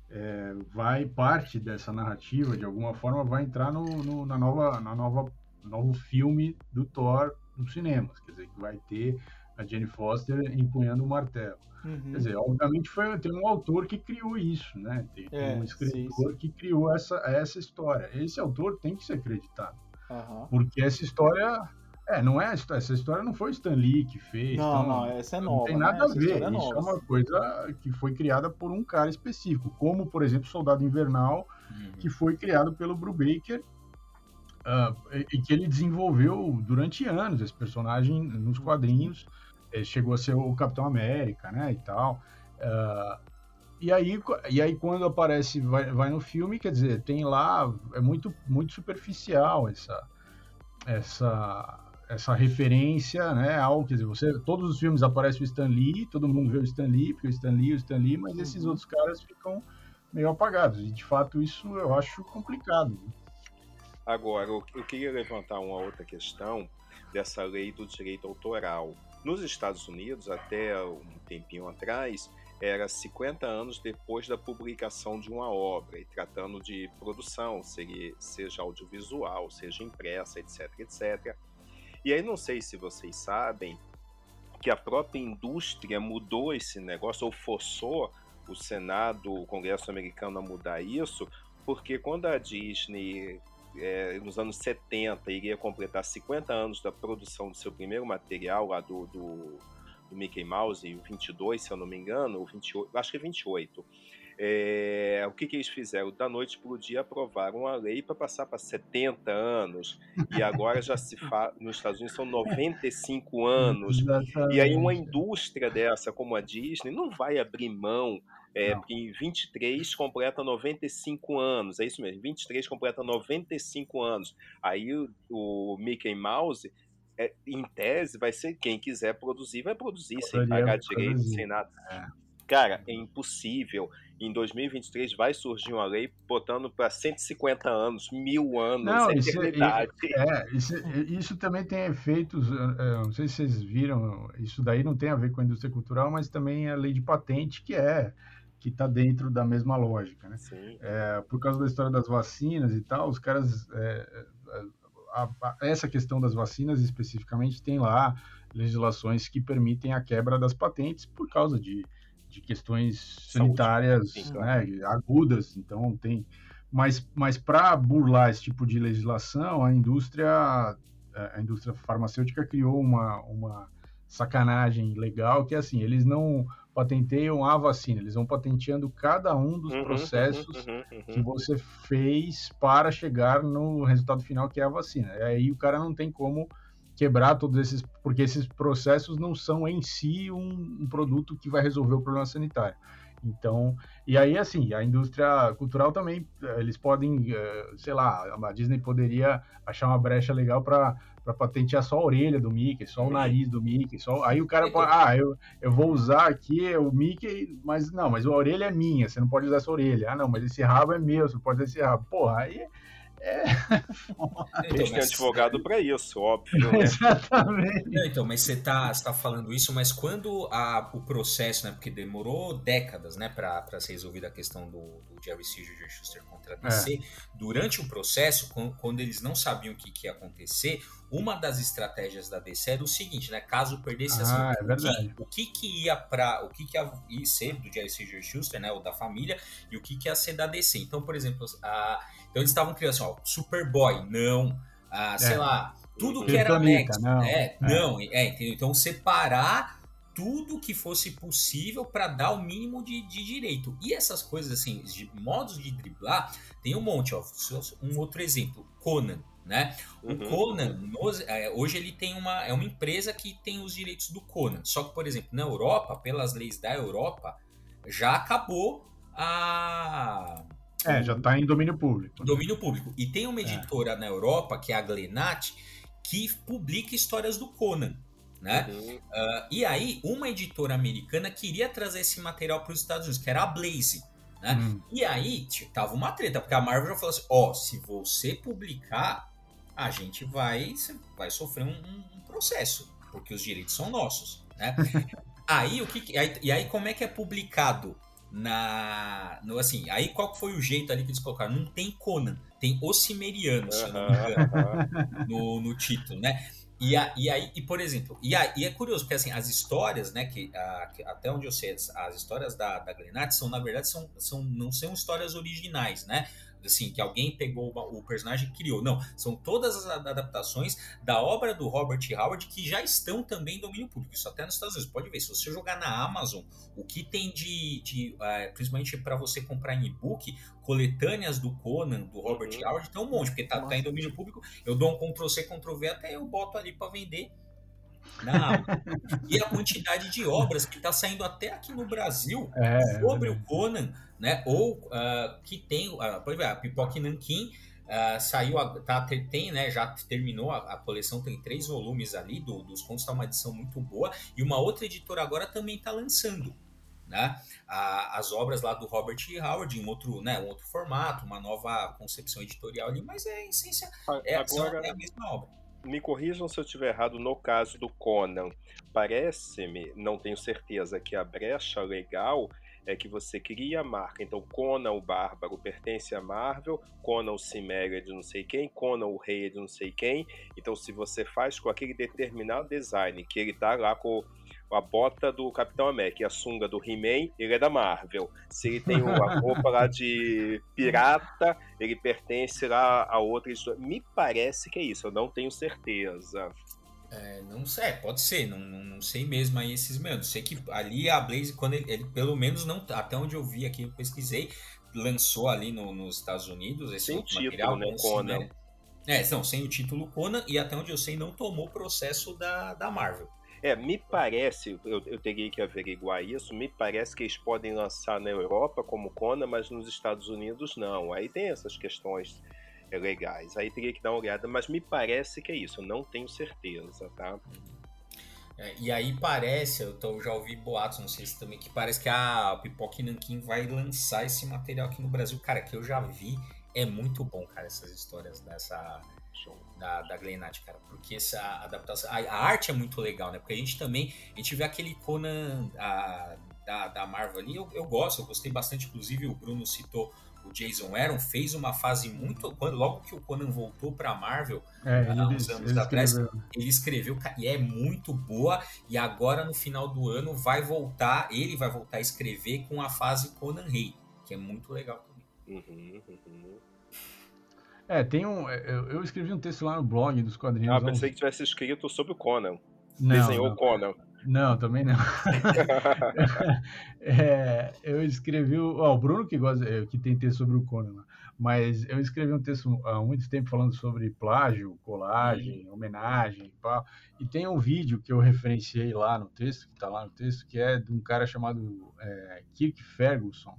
é, vai parte dessa narrativa de alguma forma vai entrar no, no, na nova na nova novo filme do Thor nos cinemas, quer dizer que vai ter a Jane Foster empunhando o martelo. Uhum. Quer dizer, obviamente foi tem um autor que criou isso, né? Tem, é, um escritor sim, sim. que criou essa essa história. Esse autor tem que ser acreditado, uhum. porque essa história é, não é essa história não foi Stan Lee que fez. Não, então, não, essa é nova. Não tem nada né? a ver. É Isso é uma coisa que foi criada por um cara específico, como por exemplo Soldado Invernal, uhum. que foi criado pelo Brubaker uh, e que ele desenvolveu durante anos esse personagem nos quadrinhos. Ele chegou a ser o Capitão América, né, e tal. Uh, e aí, e aí quando aparece, vai, vai no filme, quer dizer, tem lá, é muito, muito superficial essa, essa essa referência, né, ao, quer dizer, você, todos os filmes aparece o Stan Lee, todo mundo vê o Stan Lee, porque o Stan Lee, o Stan Lee, mas uhum. esses outros caras ficam meio apagados, e de fato isso eu acho complicado. Agora, eu, eu queria levantar uma outra questão dessa lei do direito autoral. Nos Estados Unidos, até um tempinho atrás, era 50 anos depois da publicação de uma obra, e tratando de produção, seja, audiovisual, seja impressa, etc, etc. E aí não sei se vocês sabem que a própria indústria mudou esse negócio ou forçou o Senado, o Congresso americano a mudar isso, porque quando a Disney é, nos anos 70 iria completar 50 anos da produção do seu primeiro material lá do, do, do Mickey Mouse, o 22, se eu não me engano, o 28, acho que é 28. É, o que, que eles fizeram? Da noite para o dia aprovaram a lei para passar para 70 anos, e agora já se fala, nos Estados Unidos são 95 anos. E aí uma indústria dessa como a Disney não vai abrir mão é, porque em 23 completa 95 anos, é isso mesmo, 23 completa 95 anos. Aí o, o Mickey Mouse, é, em tese, vai ser quem quiser produzir, vai produzir sem pagar direito, sem nada. É. Cara, é impossível em 2023 vai surgir uma lei botando para 150 anos, mil anos, não, isso, é, eternidade. É, isso, isso, também tem efeitos, não sei se vocês viram, isso daí não tem a ver com a indústria cultural, mas também a lei de patente, que é que está dentro da mesma lógica, né? É, por causa da história das vacinas e tal, os caras, é, a, a, essa questão das vacinas especificamente tem lá legislações que permitem a quebra das patentes por causa de de questões sanitárias né, agudas, então tem. Mas, mas para burlar esse tipo de legislação, a indústria, a indústria farmacêutica criou uma, uma sacanagem legal que é assim, eles não patenteiam a vacina, eles vão patenteando cada um dos uhum, processos uhum, uhum, que você fez para chegar no resultado final que é a vacina. E aí o cara não tem como quebrar todos esses, porque esses processos não são em si um, um, produto que vai resolver o problema sanitário. Então, e aí assim, a indústria cultural também, eh, eles podem, eh, sei lá, a Disney poderia achar uma brecha legal para para patentear só a orelha do Mickey, só o nariz do Mickey, só aí o cara pode, ah, eu, eu vou usar aqui o Mickey, mas não, mas a orelha é minha, você não pode usar essa orelha. Ah, não, mas esse rabo é meu, você pode usar esse rabo. Porra, aí é. A gente tem advogado para isso, óbvio. Né? Exatamente. Não, então, mas você tá, você tá falando isso, mas quando a, o processo, né? Porque demorou décadas, né, para ser resolvida a questão do, do Jerry Siegel Schuster contra a DC. É. Durante o processo, quando, quando, eles não sabiam o que, que, ia acontecer, uma das estratégias da DC era o seguinte, né? Caso perdesse assim, ah, é que, o que, que ia para o que, que ia, ia ser do Jerry Siegel Schuster, né? Ou da família, e o que, que ia ser da DC. Então, por exemplo, a então eles estavam criando assim, ó, Superboy, não. Ah, sei é. lá, tudo que era Max. Não. É, é, não, é, entendeu? Então separar tudo que fosse possível para dar o mínimo de, de, direito. E essas coisas, assim, de modos de driblar, tem um monte, ó. Um outro exemplo, Conan. Né? O uhum. Conan, nos, é, hoje ele tem uma, é uma empresa que tem os direitos do Conan. Só que, por exemplo, na Europa, pelas leis da Europa, já acabou a, é, já está em domínio público. Domínio público. E tem uma é. editora é. na Europa, que é a Glenat, que publica histórias do Conan. Né? Uhum. Uh, e aí, uma editora americana queria trazer esse material para os Estados Unidos, que era a Blaze. Né? Uhum. E aí, tava uma treta, porque a Marvel já falou assim: ó, oh, se você publicar, a gente vai, vai sofrer um, um processo, porque os direitos são nossos. Né? aí, o que. Aí, e aí, como é que é publicado na. No, assim, aí qual foi o jeito ali que eles colocaram? Não tem Conan, tem O Cimeriano, se eu não me engano, no, no título, né? E, a, e aí, e por exemplo, e, a, e é curioso, porque assim, as histórias, né, que, a, que até onde eu sei, as, as histórias da, da Glenat são, na verdade, são, são, não são histórias originais, né? Assim, que alguém pegou o personagem e criou. Não, são todas as adaptações da obra do Robert Howard que já estão também em domínio público. Isso até nos Estados Unidos. Pode ver, se você jogar na Amazon, o que tem de, de uh, principalmente para você comprar em e-book, coletâneas do Conan, do Robert uhum. Howard, tem um monte, porque tá, tá, em domínio público. Eu dou um Ctrl-C, Ctrl-V, até eu boto ali para vender. Não. e a quantidade de obras que está saindo até aqui no Brasil é, sobre é o Conan né? Ou uh, que tem, uh, por exemplo, a Pipoque Nankin uh, saiu, tá, tem, né? Já terminou a, a, coleção, tem três volumes ali do, dos contos, tá uma edição muito boa. E uma outra editora agora também está lançando. Né? A, as obras lá do Robert Howard em outro, né, um outro formato, uma nova concepção editorial ali, mas é essência é, agora, é a mesma obra. Me corrijam se eu estiver errado no caso do Conan. Parece-me, não tenho certeza, que a brecha legal é que você cria a marca. Então, Conan o Bárbaro pertence à Marvel, Conan o Cimério é de não sei quem, Conan o Rei é de não sei quem. Então, se você faz com aquele determinado design, que ele tá lá com a bota do Capitão América e a sunga do He-Man, ele é da Marvel. Se ele tem a roupa lá de pirata, ele pertence lá a outra história. Me parece que é isso, eu não tenho certeza. É, não sei, é, pode ser, não, não, não, sei mesmo aí esses menos. Sei que ali a Blaze, quando ele, ele, pelo menos não, até onde eu vi aqui, eu pesquisei, lançou ali no, nos Estados Unidos esse sem título, material, né, Conan. É, não, sem o título Conan e até onde eu sei não tomou processo da, da Marvel. É, me parece, eu, eu teria que averiguar isso, me parece que eles podem lançar na Europa como Conan, mas nos Estados Unidos não. Aí tem essas questões legais. Aí teria que dar uma olhada, mas me parece que é isso, não tenho certeza, tá? É, e aí parece, eu tô, já ouvi boatos, não sei se também, que parece que a Pipoca Nankin vai lançar esse material aqui no Brasil. Cara, que eu já vi, é muito bom, cara, essas histórias dessa da, da Glenat, cara, porque essa adaptação, a, a, arte é muito legal, né? Porque a gente também, a gente vê aquele Conan a, da, da Marvel ali, eu, eu gosto, eu gostei bastante, inclusive o Bruno citou o Jason Aaron fez uma fase muito. Quando, logo que o Conan voltou para a Marvel, é, há uns anos ele atrás, escreveu. ele escreveu e é muito boa. E agora, no final do ano, vai voltar. Ele vai voltar a escrever com a fase Conan Rei, que é muito legal também. Uhum, uhum. É, tem um. É, eu, eu, escrevi um texto lá no blog dos quadrinhos. Ah, pensei que tivesse escrito sobre o Conan. Não, Desenhou o Conan. Não, também não. é, eu escrevi. Ó, o Bruno que gosta, é, que tem texto sobre o Conan, mas eu escrevi um texto há muito tempo falando sobre plágio, colagem, uhum. homenagem e tal. E tem um vídeo que eu referenciei lá no texto, que está lá no texto, que é de um cara chamado é, Kirk Ferguson.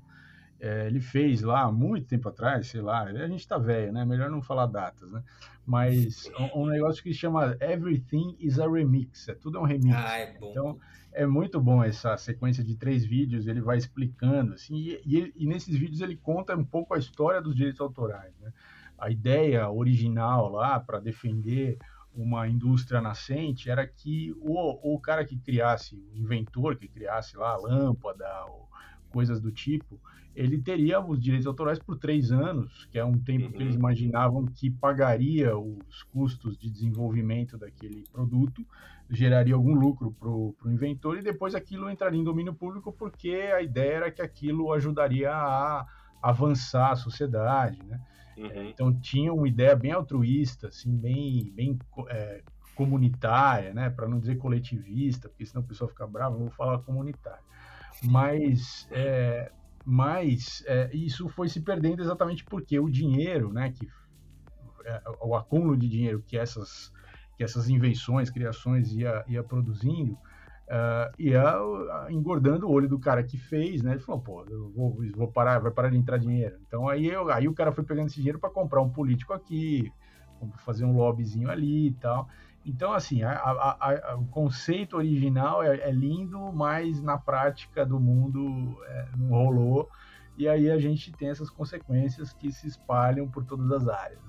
É, ele fez lá muito tempo atrás, sei lá, a gente tá velho, né? Melhor não falar datas, né? Mas um, um, negócio que chama Everything is a Remix, é tudo é um remix. Ah, é bom. Então é muito bom essa sequência de três vídeos, ele vai explicando, assim, e, e, e nesses vídeos ele conta um pouco a história dos direitos autorais, né? A ideia original lá para defender uma indústria nascente era que o, o cara que criasse, o inventor que criasse lá a lâmpada, ou coisas do tipo, ele teria os direitos autorais por três anos, que é um tempo uhum. que eles uhum. imaginavam que pagaria os custos de desenvolvimento daquele produto, geraria algum lucro para o inventor e depois aquilo entraria em domínio público porque a ideia era que aquilo ajudaria a avançar a sociedade, né? Uhum. Então tinha uma ideia bem altruísta, assim, bem, bem é, comunitária, né? Para não dizer coletivista, porque senão o pessoal fica bravo, eu vou falar comunitária. Mas é, mas é, isso foi se perdendo exatamente porque o dinheiro, né, que, é, o acúmulo de dinheiro que essas, que essas invenções, criações ia, ia produzindo, uh, ia engordando o olho do cara que fez, né? Ele falou, pô, eu vou, vou parar, vai parar de entrar dinheiro. Então aí, eu, aí o cara foi pegando esse dinheiro para comprar um político aqui, fazer um lobbyzinho ali e tal. Então, assim, a, a, a, o conceito original é, é, lindo, mas na prática do mundo é, não rolou. E aí a gente tem essas consequências que se espalham por todas as áreas.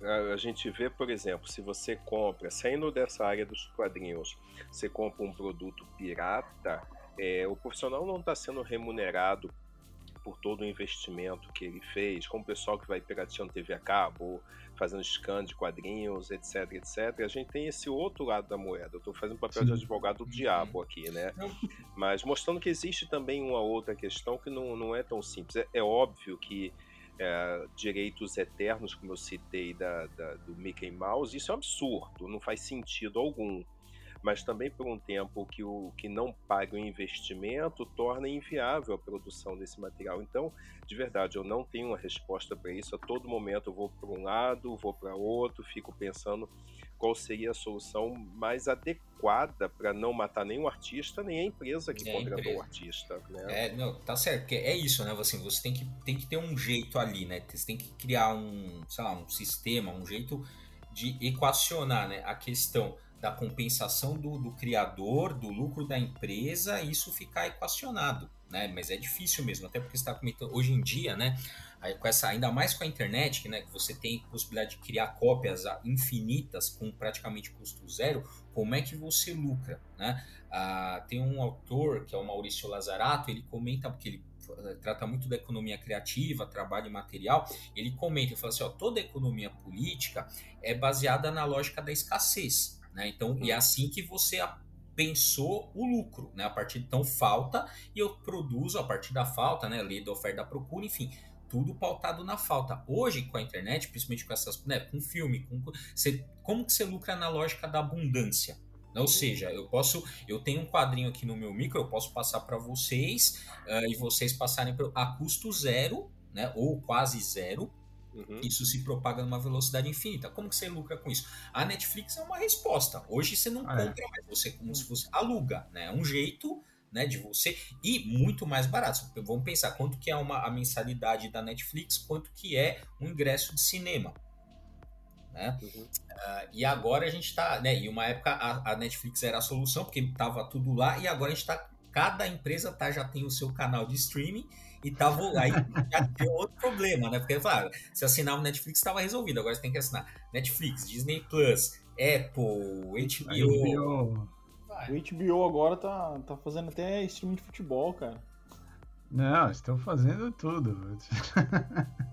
É, a gente vê, por exemplo, se você compra, saindo dessa área dos quadrinhos, você compra um produto pirata, É, o profissional não está sendo remunerado por todo o investimento que ele fez, como o pessoal que vai pirateando TV a cabo, fazendo scan de quadrinhos, etc, etc. A gente tem esse outro lado da moeda. Eu estou fazendo papel de advogado do diabo aqui, né? Mas mostrando que existe também uma outra questão que não, não é tão simples. É, é óbvio que é, direitos eternos, como eu citei da, da, do Mickey Mouse, isso é um absurdo, não faz sentido algum mas também por um tempo que o que não paga o investimento torna inviável a produção desse material. Então, de verdade, eu não tenho uma resposta para isso. A todo momento eu vou para um lado, vou para outro, fico pensando qual seria a solução mais adequada para não matar nem o artista, nem a empresa que é contratou o artista. Né? É, não, tá certo, porque é isso, né? Assim, você tem que, tem que ter um jeito ali, né? Você tem que criar um, sei lá, um sistema, um jeito de equacionar né, a questão da compensação do, do, criador, do lucro da empresa, isso ficar equacionado, né? Mas é difícil mesmo, até porque está comentando hoje em dia, né? Com essa, ainda mais com a internet, né? Que você tem possibilidade de criar cópias infinitas com praticamente custo zero. Como é que você lucra, né? Ah, tem um autor que é o Maurício Lazarato, ele comenta porque ele trata muito da economia criativa, trabalho material, ele comenta, ele fala assim, ó, toda economia política é baseada na lógica da escassez, né? Então, uhum. e é assim que você pensou o lucro, né? A partir de então falta e eu produzo a partir da falta, né? Lei da oferta da procura, enfim, tudo pautado na falta. Hoje com a internet, principalmente com essas, né? Com filme, com você, como que você lucra na lógica da abundância? Ou seja, eu posso, eu tenho um quadrinho aqui no meu micro, eu posso passar para vocês uh, e vocês passarem a custo zero, né? Ou quase zero Uhum. Isso se propaga numa velocidade infinita. Como que você lucra com isso? A Netflix é uma resposta. Hoje você não ah, é. compra mais, você como se fosse aluga, né? É um jeito né, de você e muito mais barato. Vamos pensar quanto que é uma, a mensalidade da Netflix, quanto que é um ingresso de cinema. Né? Uhum. Uh, e agora a gente está, né? E uma época a, a, Netflix era a solução porque estava tudo lá e agora a gente está, cada empresa tá já tem o seu canal de streaming e tava. Aí já tem outro problema, né? Porque, claro, se assinar o Netflix estava resolvido, agora você tem que assinar Netflix, Disney Plus, Apple, HBO. HBO. O HBO agora tá, tá fazendo até streaming de futebol, cara. Não, estão fazendo tudo.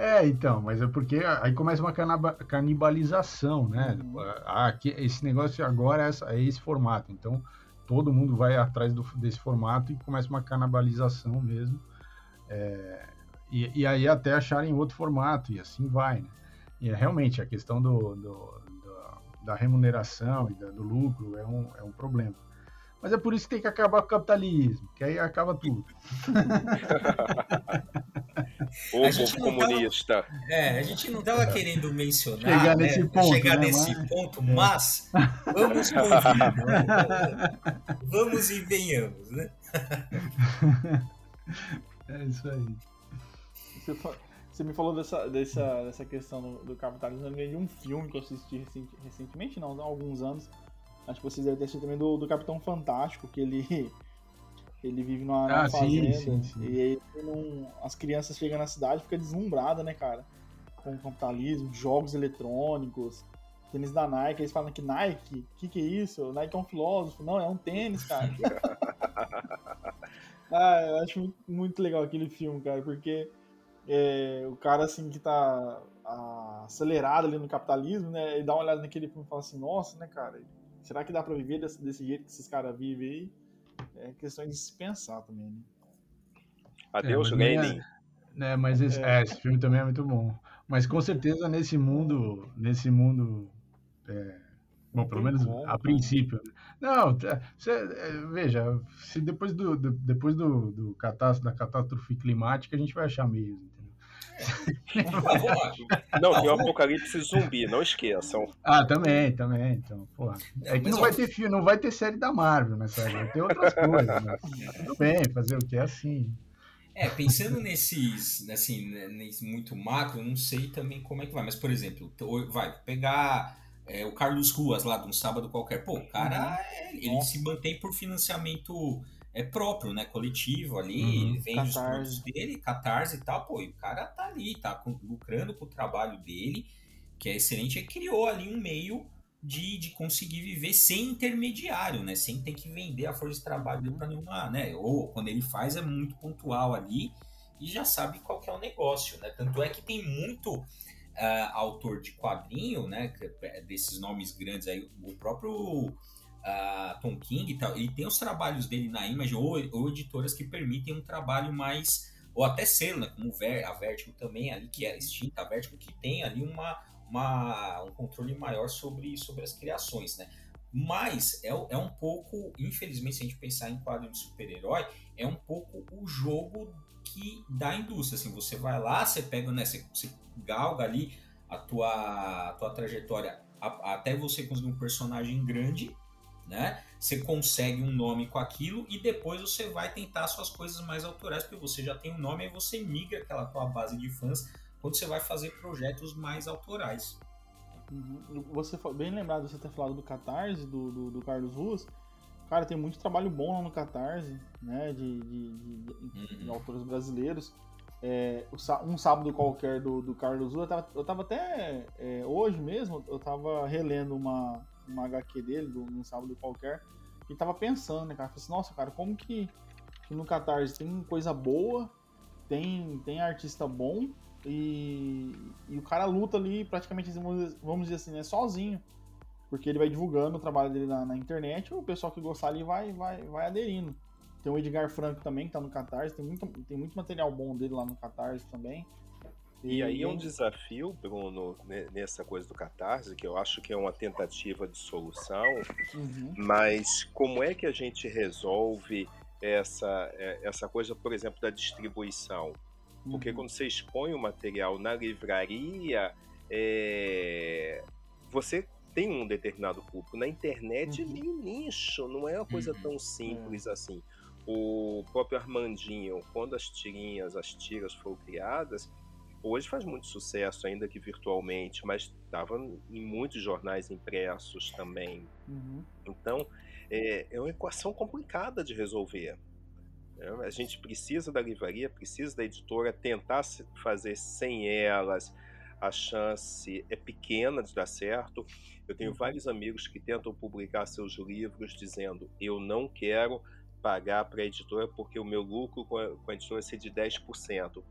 é, então, mas é porque aí começa uma canibalização, né? Ah, esse negócio agora é, é esse formato. Então, todo mundo vai atrás do, desse formato e começa uma canibalização mesmo. É, e, e, aí até acharem outro formato, e assim vai, né? E é, realmente a questão do, do, do da remuneração e da, do lucro é um, é um problema. Mas é por isso que tem que acabar com o capitalismo, que aí acaba tudo. o povo comunista. Tava, é, a gente não estava querendo mencionar, chegar né, nesse ponto, chegar né, nesse mas... ponto mas vamos convir, vamos e venhamos, né? É isso aí. Você, você me falou dessa, dessa, dessa questão do, do capitalismo. Eu lembrei de um filme que eu assisti recentemente, não, há alguns anos. Acho que vocês devem ter assistido também do, do Capitão Fantástico, que ele, ele vive numa, numa ah, fazenda. Sim, sim, sim. E aí as crianças chegam na cidade e ficam deslumbradas, né, cara? Com o capitalismo, jogos eletrônicos, tênis da Nike. Eles falam que Nike, o que, que é isso? Nike é um filósofo. Não, é um tênis, cara. Ah, eu acho muito, muito legal aquele filme, cara, porque é, o cara, assim, que tá a, acelerado ali no capitalismo, né, e dá uma olhada naquele filme e fala assim, nossa, né, cara, será que dá pra viver desse, desse jeito que esses caras vivem aí? É questão de se pensar também, né? Adeus, é, Lenin. É, né, mas esse, é. é. esse, filme também é muito bom. Mas com certeza nesse mundo, nesse mundo é, Bom, pelo menos a princípio. Né? Não, cê, é, veja, se depois do, do depois do, do catástrofe, da catástrofe climática a gente vai achar meios, entendeu? Não, tem o apocalipse zumbi, não esqueçam. Ah, também, também. Então, porra. É que não vai ter filme, não vai ter série da Marvel nessa né, vai ter outras coisas. Né? Tudo bem, fazer o que é assim. É, pensando nesses, assim, nesse muito macro, não sei também como é que vai. Mas, por exemplo, vai pegar é, o Carlos Ruas lá de um sábado qualquer. Pô, o cara, uhum. ele Nossa. se mantém por financiamento é próprio, né? Coletivo ali, uhum. ele vende os produtos dele, catarse e tal, pô, e o cara tá ali, tá lucrando com o trabalho dele, que é excelente, e criou ali um meio de, de conseguir viver sem intermediário, né? Sem ter que vender a força de trabalho para nenhuma, né? Ou quando ele faz é muito pontual ali e já sabe qual que é o negócio, né? Tanto é que tem muito uh, autor de quadrinho, né? É desses nomes grandes aí, o próprio uh, Tom King e tal, ele tem os trabalhos dele na Image ou, ou editoras que permitem um trabalho mais ou até selo, né, como a Vertigo também ali que é extinta, a Vertigo que tem ali uma uma, um controle maior sobre, sobre as criações, né? Mas é, é um pouco, infelizmente, se a gente pensar em quadro de super-herói, é um pouco o jogo que da indústria. Assim, você vai lá, você pega, né? Você, você galga ali a tua, a tua trajetória a, até você conseguir um personagem grande, né? Você consegue um nome com aquilo e depois você vai tentar suas coisas mais autorais, porque você já tem um nome e você migra aquela tua base de fãs quando você vai fazer projetos mais autorais. Uhum. Você bem lembrado você ter falado do Catarse, do, do, do, Carlos Ruas. Cara, tem muito trabalho bom lá no Catarse, né? De, de, de, uhum. de autores brasileiros. É, um sábado qualquer do, do Carlos Ruas, eu tava, eu tava até é, hoje mesmo, eu tava relendo uma, uma HQ dele, do, um sábado qualquer, e tava pensando, né, cara? Falei assim, nossa, cara, como que, que no Catarse tem coisa boa, tem, tem artista bom, e, e o cara luta ali praticamente, vamos dizer assim, né, sozinho. Porque ele vai divulgando o trabalho dele na, na internet o pessoal que gostar ali vai, vai, vai aderindo. Tem o Edgar Franco também, que tá no Catarse, tem muito, tem muito material bom dele lá no Catarse também. E, aí é um desafio, Bruno, nessa coisa do Catarse, que eu acho que é uma tentativa de solução, uhum. mas como é que a gente resolve essa, é, essa coisa, por exemplo, da distribuição? Porque uhum. quando você expõe o material na livraria, é... você tem um determinado público. Na internet uhum. é meio nicho, não é uma coisa uhum. tão simples é. assim. O próprio Armandinho, quando as tirinhas, as tiras foram criadas, hoje faz muito sucesso, ainda que virtualmente, mas estava em muitos jornais impressos também. Uhum. Então, é, é uma equação complicada de resolver. Né? A gente precisa da livraria, precisa da editora, tentar fazer sem elas. A chance é pequena de dar certo. Eu tenho uhum. vários amigos que tentam publicar seus livros dizendo: eu não quero pagar para a editora porque o meu lucro com a, com a editora vai ser de 10%.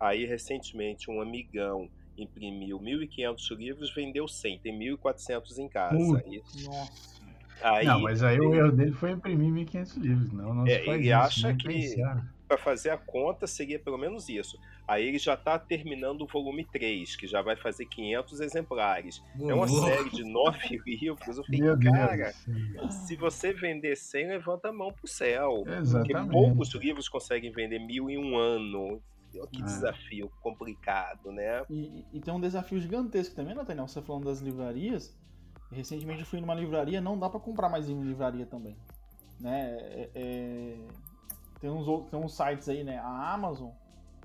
Aí, recentemente, um amigão imprimiu 1.500 livros, vendeu 100, tem 1.400 em casa. Uh, Nossa. Aí, não, mas aí o erro dele foi imprimir 1.500 livros, não, não é, Ele isso, acha que para fazer a conta seria pelo menos isso. Aí ele já está terminando o volume 3, que já vai fazer 500 exemplares. É uma série de nove livros. Eu falei, Meu cara, Deus. se você vender 100, levanta a mão pro céu. Exatamente. Porque poucos livros conseguem vender mil em um ano. Que é. desafio complicado, né? E, e, tem um desafio gigantesco também, Nathaniel, você falando das livrarias. Recentemente eu fui numa livraria, não dá para comprar mais em livraria também. Né? É, é... Tem, uns outros, tem uns sites aí, né? A Amazon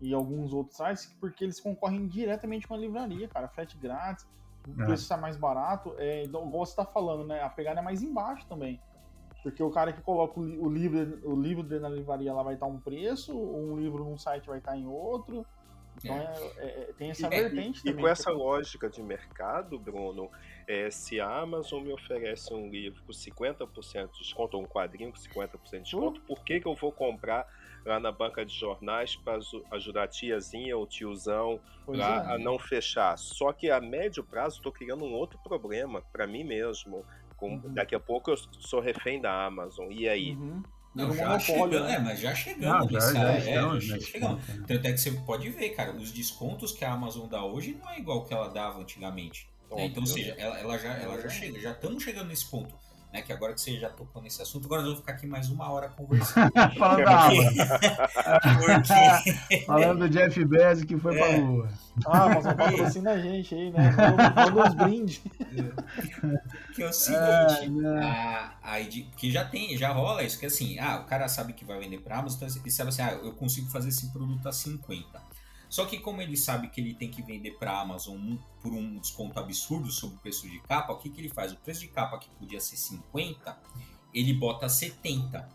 e alguns outros sites, porque eles concorrem diretamente com a livraria, cara. Frete grátis, o é. preço está mais barato. É, igual você tá falando, né? A pegada é mais embaixo também. Porque o cara que coloca o livro, o livro dele na livraria lá vai estar um preço, um livro num site vai estar em outro. Então é. É, é tem essa vertente e, também. E com essa lógica de mercado, Bruno, é, se a Amazon me oferece um livro com 50% de desconto, ou um quadrinho com 50% de desconto, uh. por que, que eu vou comprar lá na banca de jornais para ajudar a tiazinha ou tiozão lá é. a não fechar? Só que a médio prazo estou criando um outro problema para mim mesmo. Com, uhum. Daqui a pouco eu sou refém da Amazon. E aí? Uhum. Não, já chegamos, né? é, mas já chegamos. Não, já, já, é, chegamos, já chegamos. Tanto é que você pode ver, cara, os descontos que a Amazon dá hoje não é igual que ela dava antigamente. Né? Então, ou seja, ela, ela, já, ela já chega, já estamos chegando nesse ponto. Né, que agora que você já tocou nesse assunto, agora nós vamos ficar aqui mais uma hora conversando. Falando porque... Falando do Jeff Bezos que foi é. pra lua. Ah, mas patrocina a gente aí, né? Manda uns brindes. Que é o seguinte, é, a, a, que já tem, já rola isso, que assim, ah, o cara sabe que vai vender pra Amazon, então ele sabe assim, ah, eu consigo fazer esse produto a 50. Só que como ele sabe que ele tem que vender para a Amazon por um desconto absurdo sobre o preço de capa, o que, que ele faz? O preço de capa que podia ser 50, ele bota 70.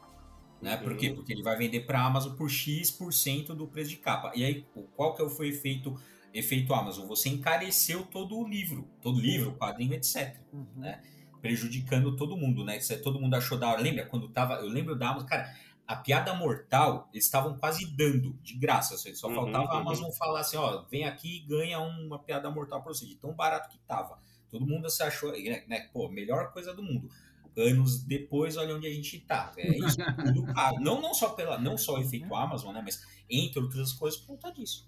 Né? Por quê? Uhum. Porque ele vai vender para a Amazon por X% do preço de capa. E aí, qual que foi o efeito, efeito Amazon? Você encareceu todo o livro, todo livro, quadrinho, etc. Uhum. Né? prejudicando todo mundo, né? Isso é, todo mundo achou da hora. Lembra quando tava. Eu lembro da Amazon, cara, a piada mortal, eles estavam quase dando, de graça. Assim, só uhum, faltava uhum, a Amazon falar assim: ó, vem aqui e ganha uma piada mortal pra você, de tão barato que tava. Todo mundo se achou, né, né? Pô, melhor coisa do mundo. Anos depois, olha onde a gente tá. É isso, tudo caro. Não, não só pela, não só o efeito Amazon, né? Mas entre outras coisas, por conta disso.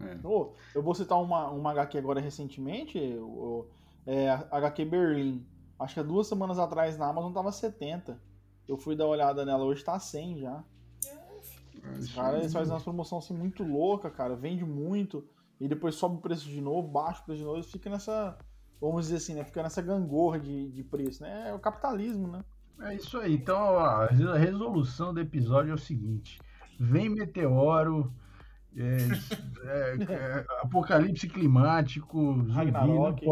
É. Oh, eu vou citar uma, uma HQ agora recentemente, o, é, HQ Berlim. Acho que há duas semanas atrás na Amazon tava 70. Eu fui dar uma olhada nela, hoje tá 100 já. Os caras fazem uma promoção assim muito louca, cara. Vende muito e depois sobe o preço de novo, baixa o preço de novo e fica nessa, vamos dizer assim, né? Fica nessa gangorra de, de preço, né? É o capitalismo, né? É isso aí. Então, a resolução do episódio é o seguinte: vem meteoro, é, é, é, apocalipse climático, zumbi,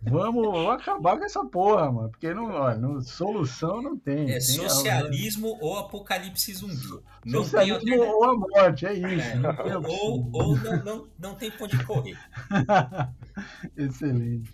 Vamos, vamos, acabar com essa porra, mano. Porque não, ó, não, solução não tem. É tem socialismo ou apocalipse zumbi. Não socialismo tem ou a morte, é isso. É, ou ou não, não, não tem ponto de correr. Excelente.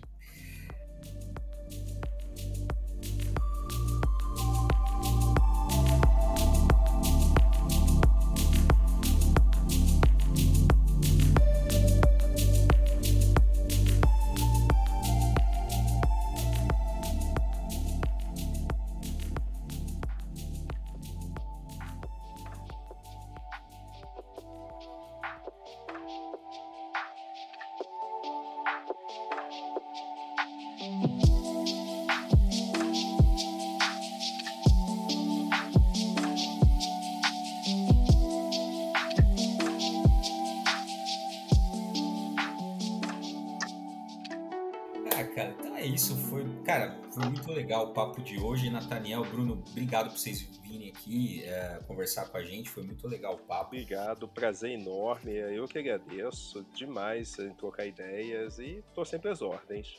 Legal o papo de hoje. Nathaniel, Bruno, obrigado por vocês virem aqui é, conversar com a gente. Foi muito legal o papo. Obrigado, prazer enorme. Eu que agradeço demais em trocar ideias e tô sempre às ordens.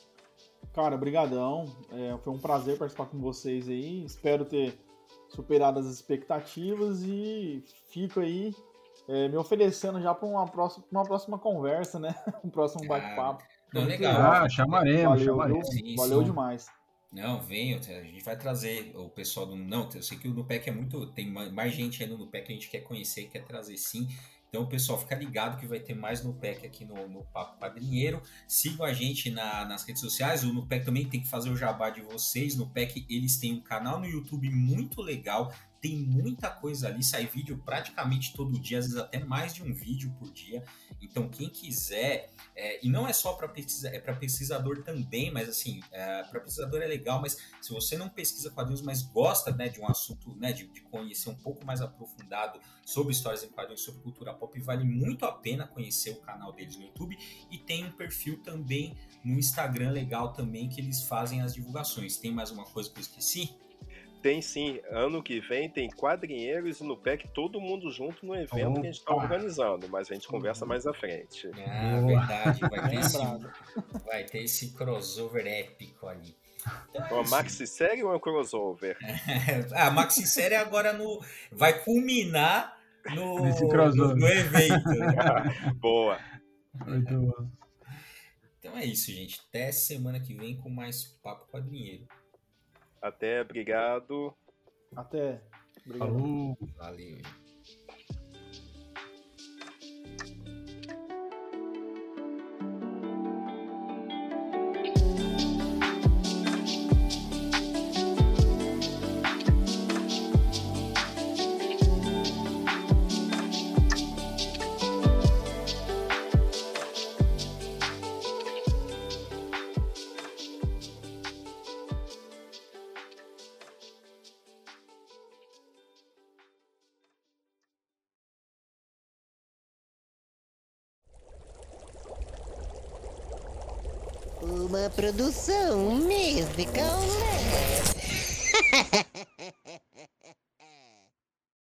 Cara, brigadão. É, foi um prazer participar com vocês aí. Espero ter superado as expectativas e fico aí é, me oferecendo já para uma próxima, uma próxima conversa, né? Um próximo bate-papo. Não, legal. Ah, chamaremos, valeu, chamaremos. Sim, valeu sim. demais. Não, venho, a gente vai trazer o pessoal do. Não, eu sei que o Nupec é muito. Tem mais gente aí no Nupec que a gente quer conhecer, quer trazer sim. Então, pessoal, fica ligado que vai ter mais Nupec aqui no, no Papo Padrinheiro. Sigam a gente na, nas redes sociais. O Nupec também tem que fazer o jabá de vocês. Nupec, eles têm um canal no YouTube muito legal. Tem muita coisa ali, sai vídeo praticamente todo dia, às vezes até mais de um vídeo por dia. Então, quem quiser é, e não é só para pesquisa, é para pesquisador também, mas assim, é, para pesquisador é legal, mas se você não pesquisa quadrinhos, mas gosta né, de um assunto, né, de, de, conhecer um pouco mais aprofundado sobre histórias em quadrinhos, sobre cultura pop, vale muito a pena conhecer o canal deles no YouTube e tem um perfil também no Instagram legal também que eles fazem as divulgações. Tem mais uma coisa que eu esqueci? Tem sim. Ano que vem tem quadrinheiros e no PEC todo mundo junto no evento Opa. que a gente está organizando, mas a gente conversa uhum. mais à frente. Ah, verdade. Vai ter, esse, vai ter esse crossover épico ali. Então, é maxi série ou é um crossover? a maxi série agora no vai culminar no, no, no evento. Boa. Muito bom. Então é isso, gente. Até semana que vem com mais papo quadrinheiro. Até, obrigado. Até. Obrigado. Falou. Valeu. Produção musical.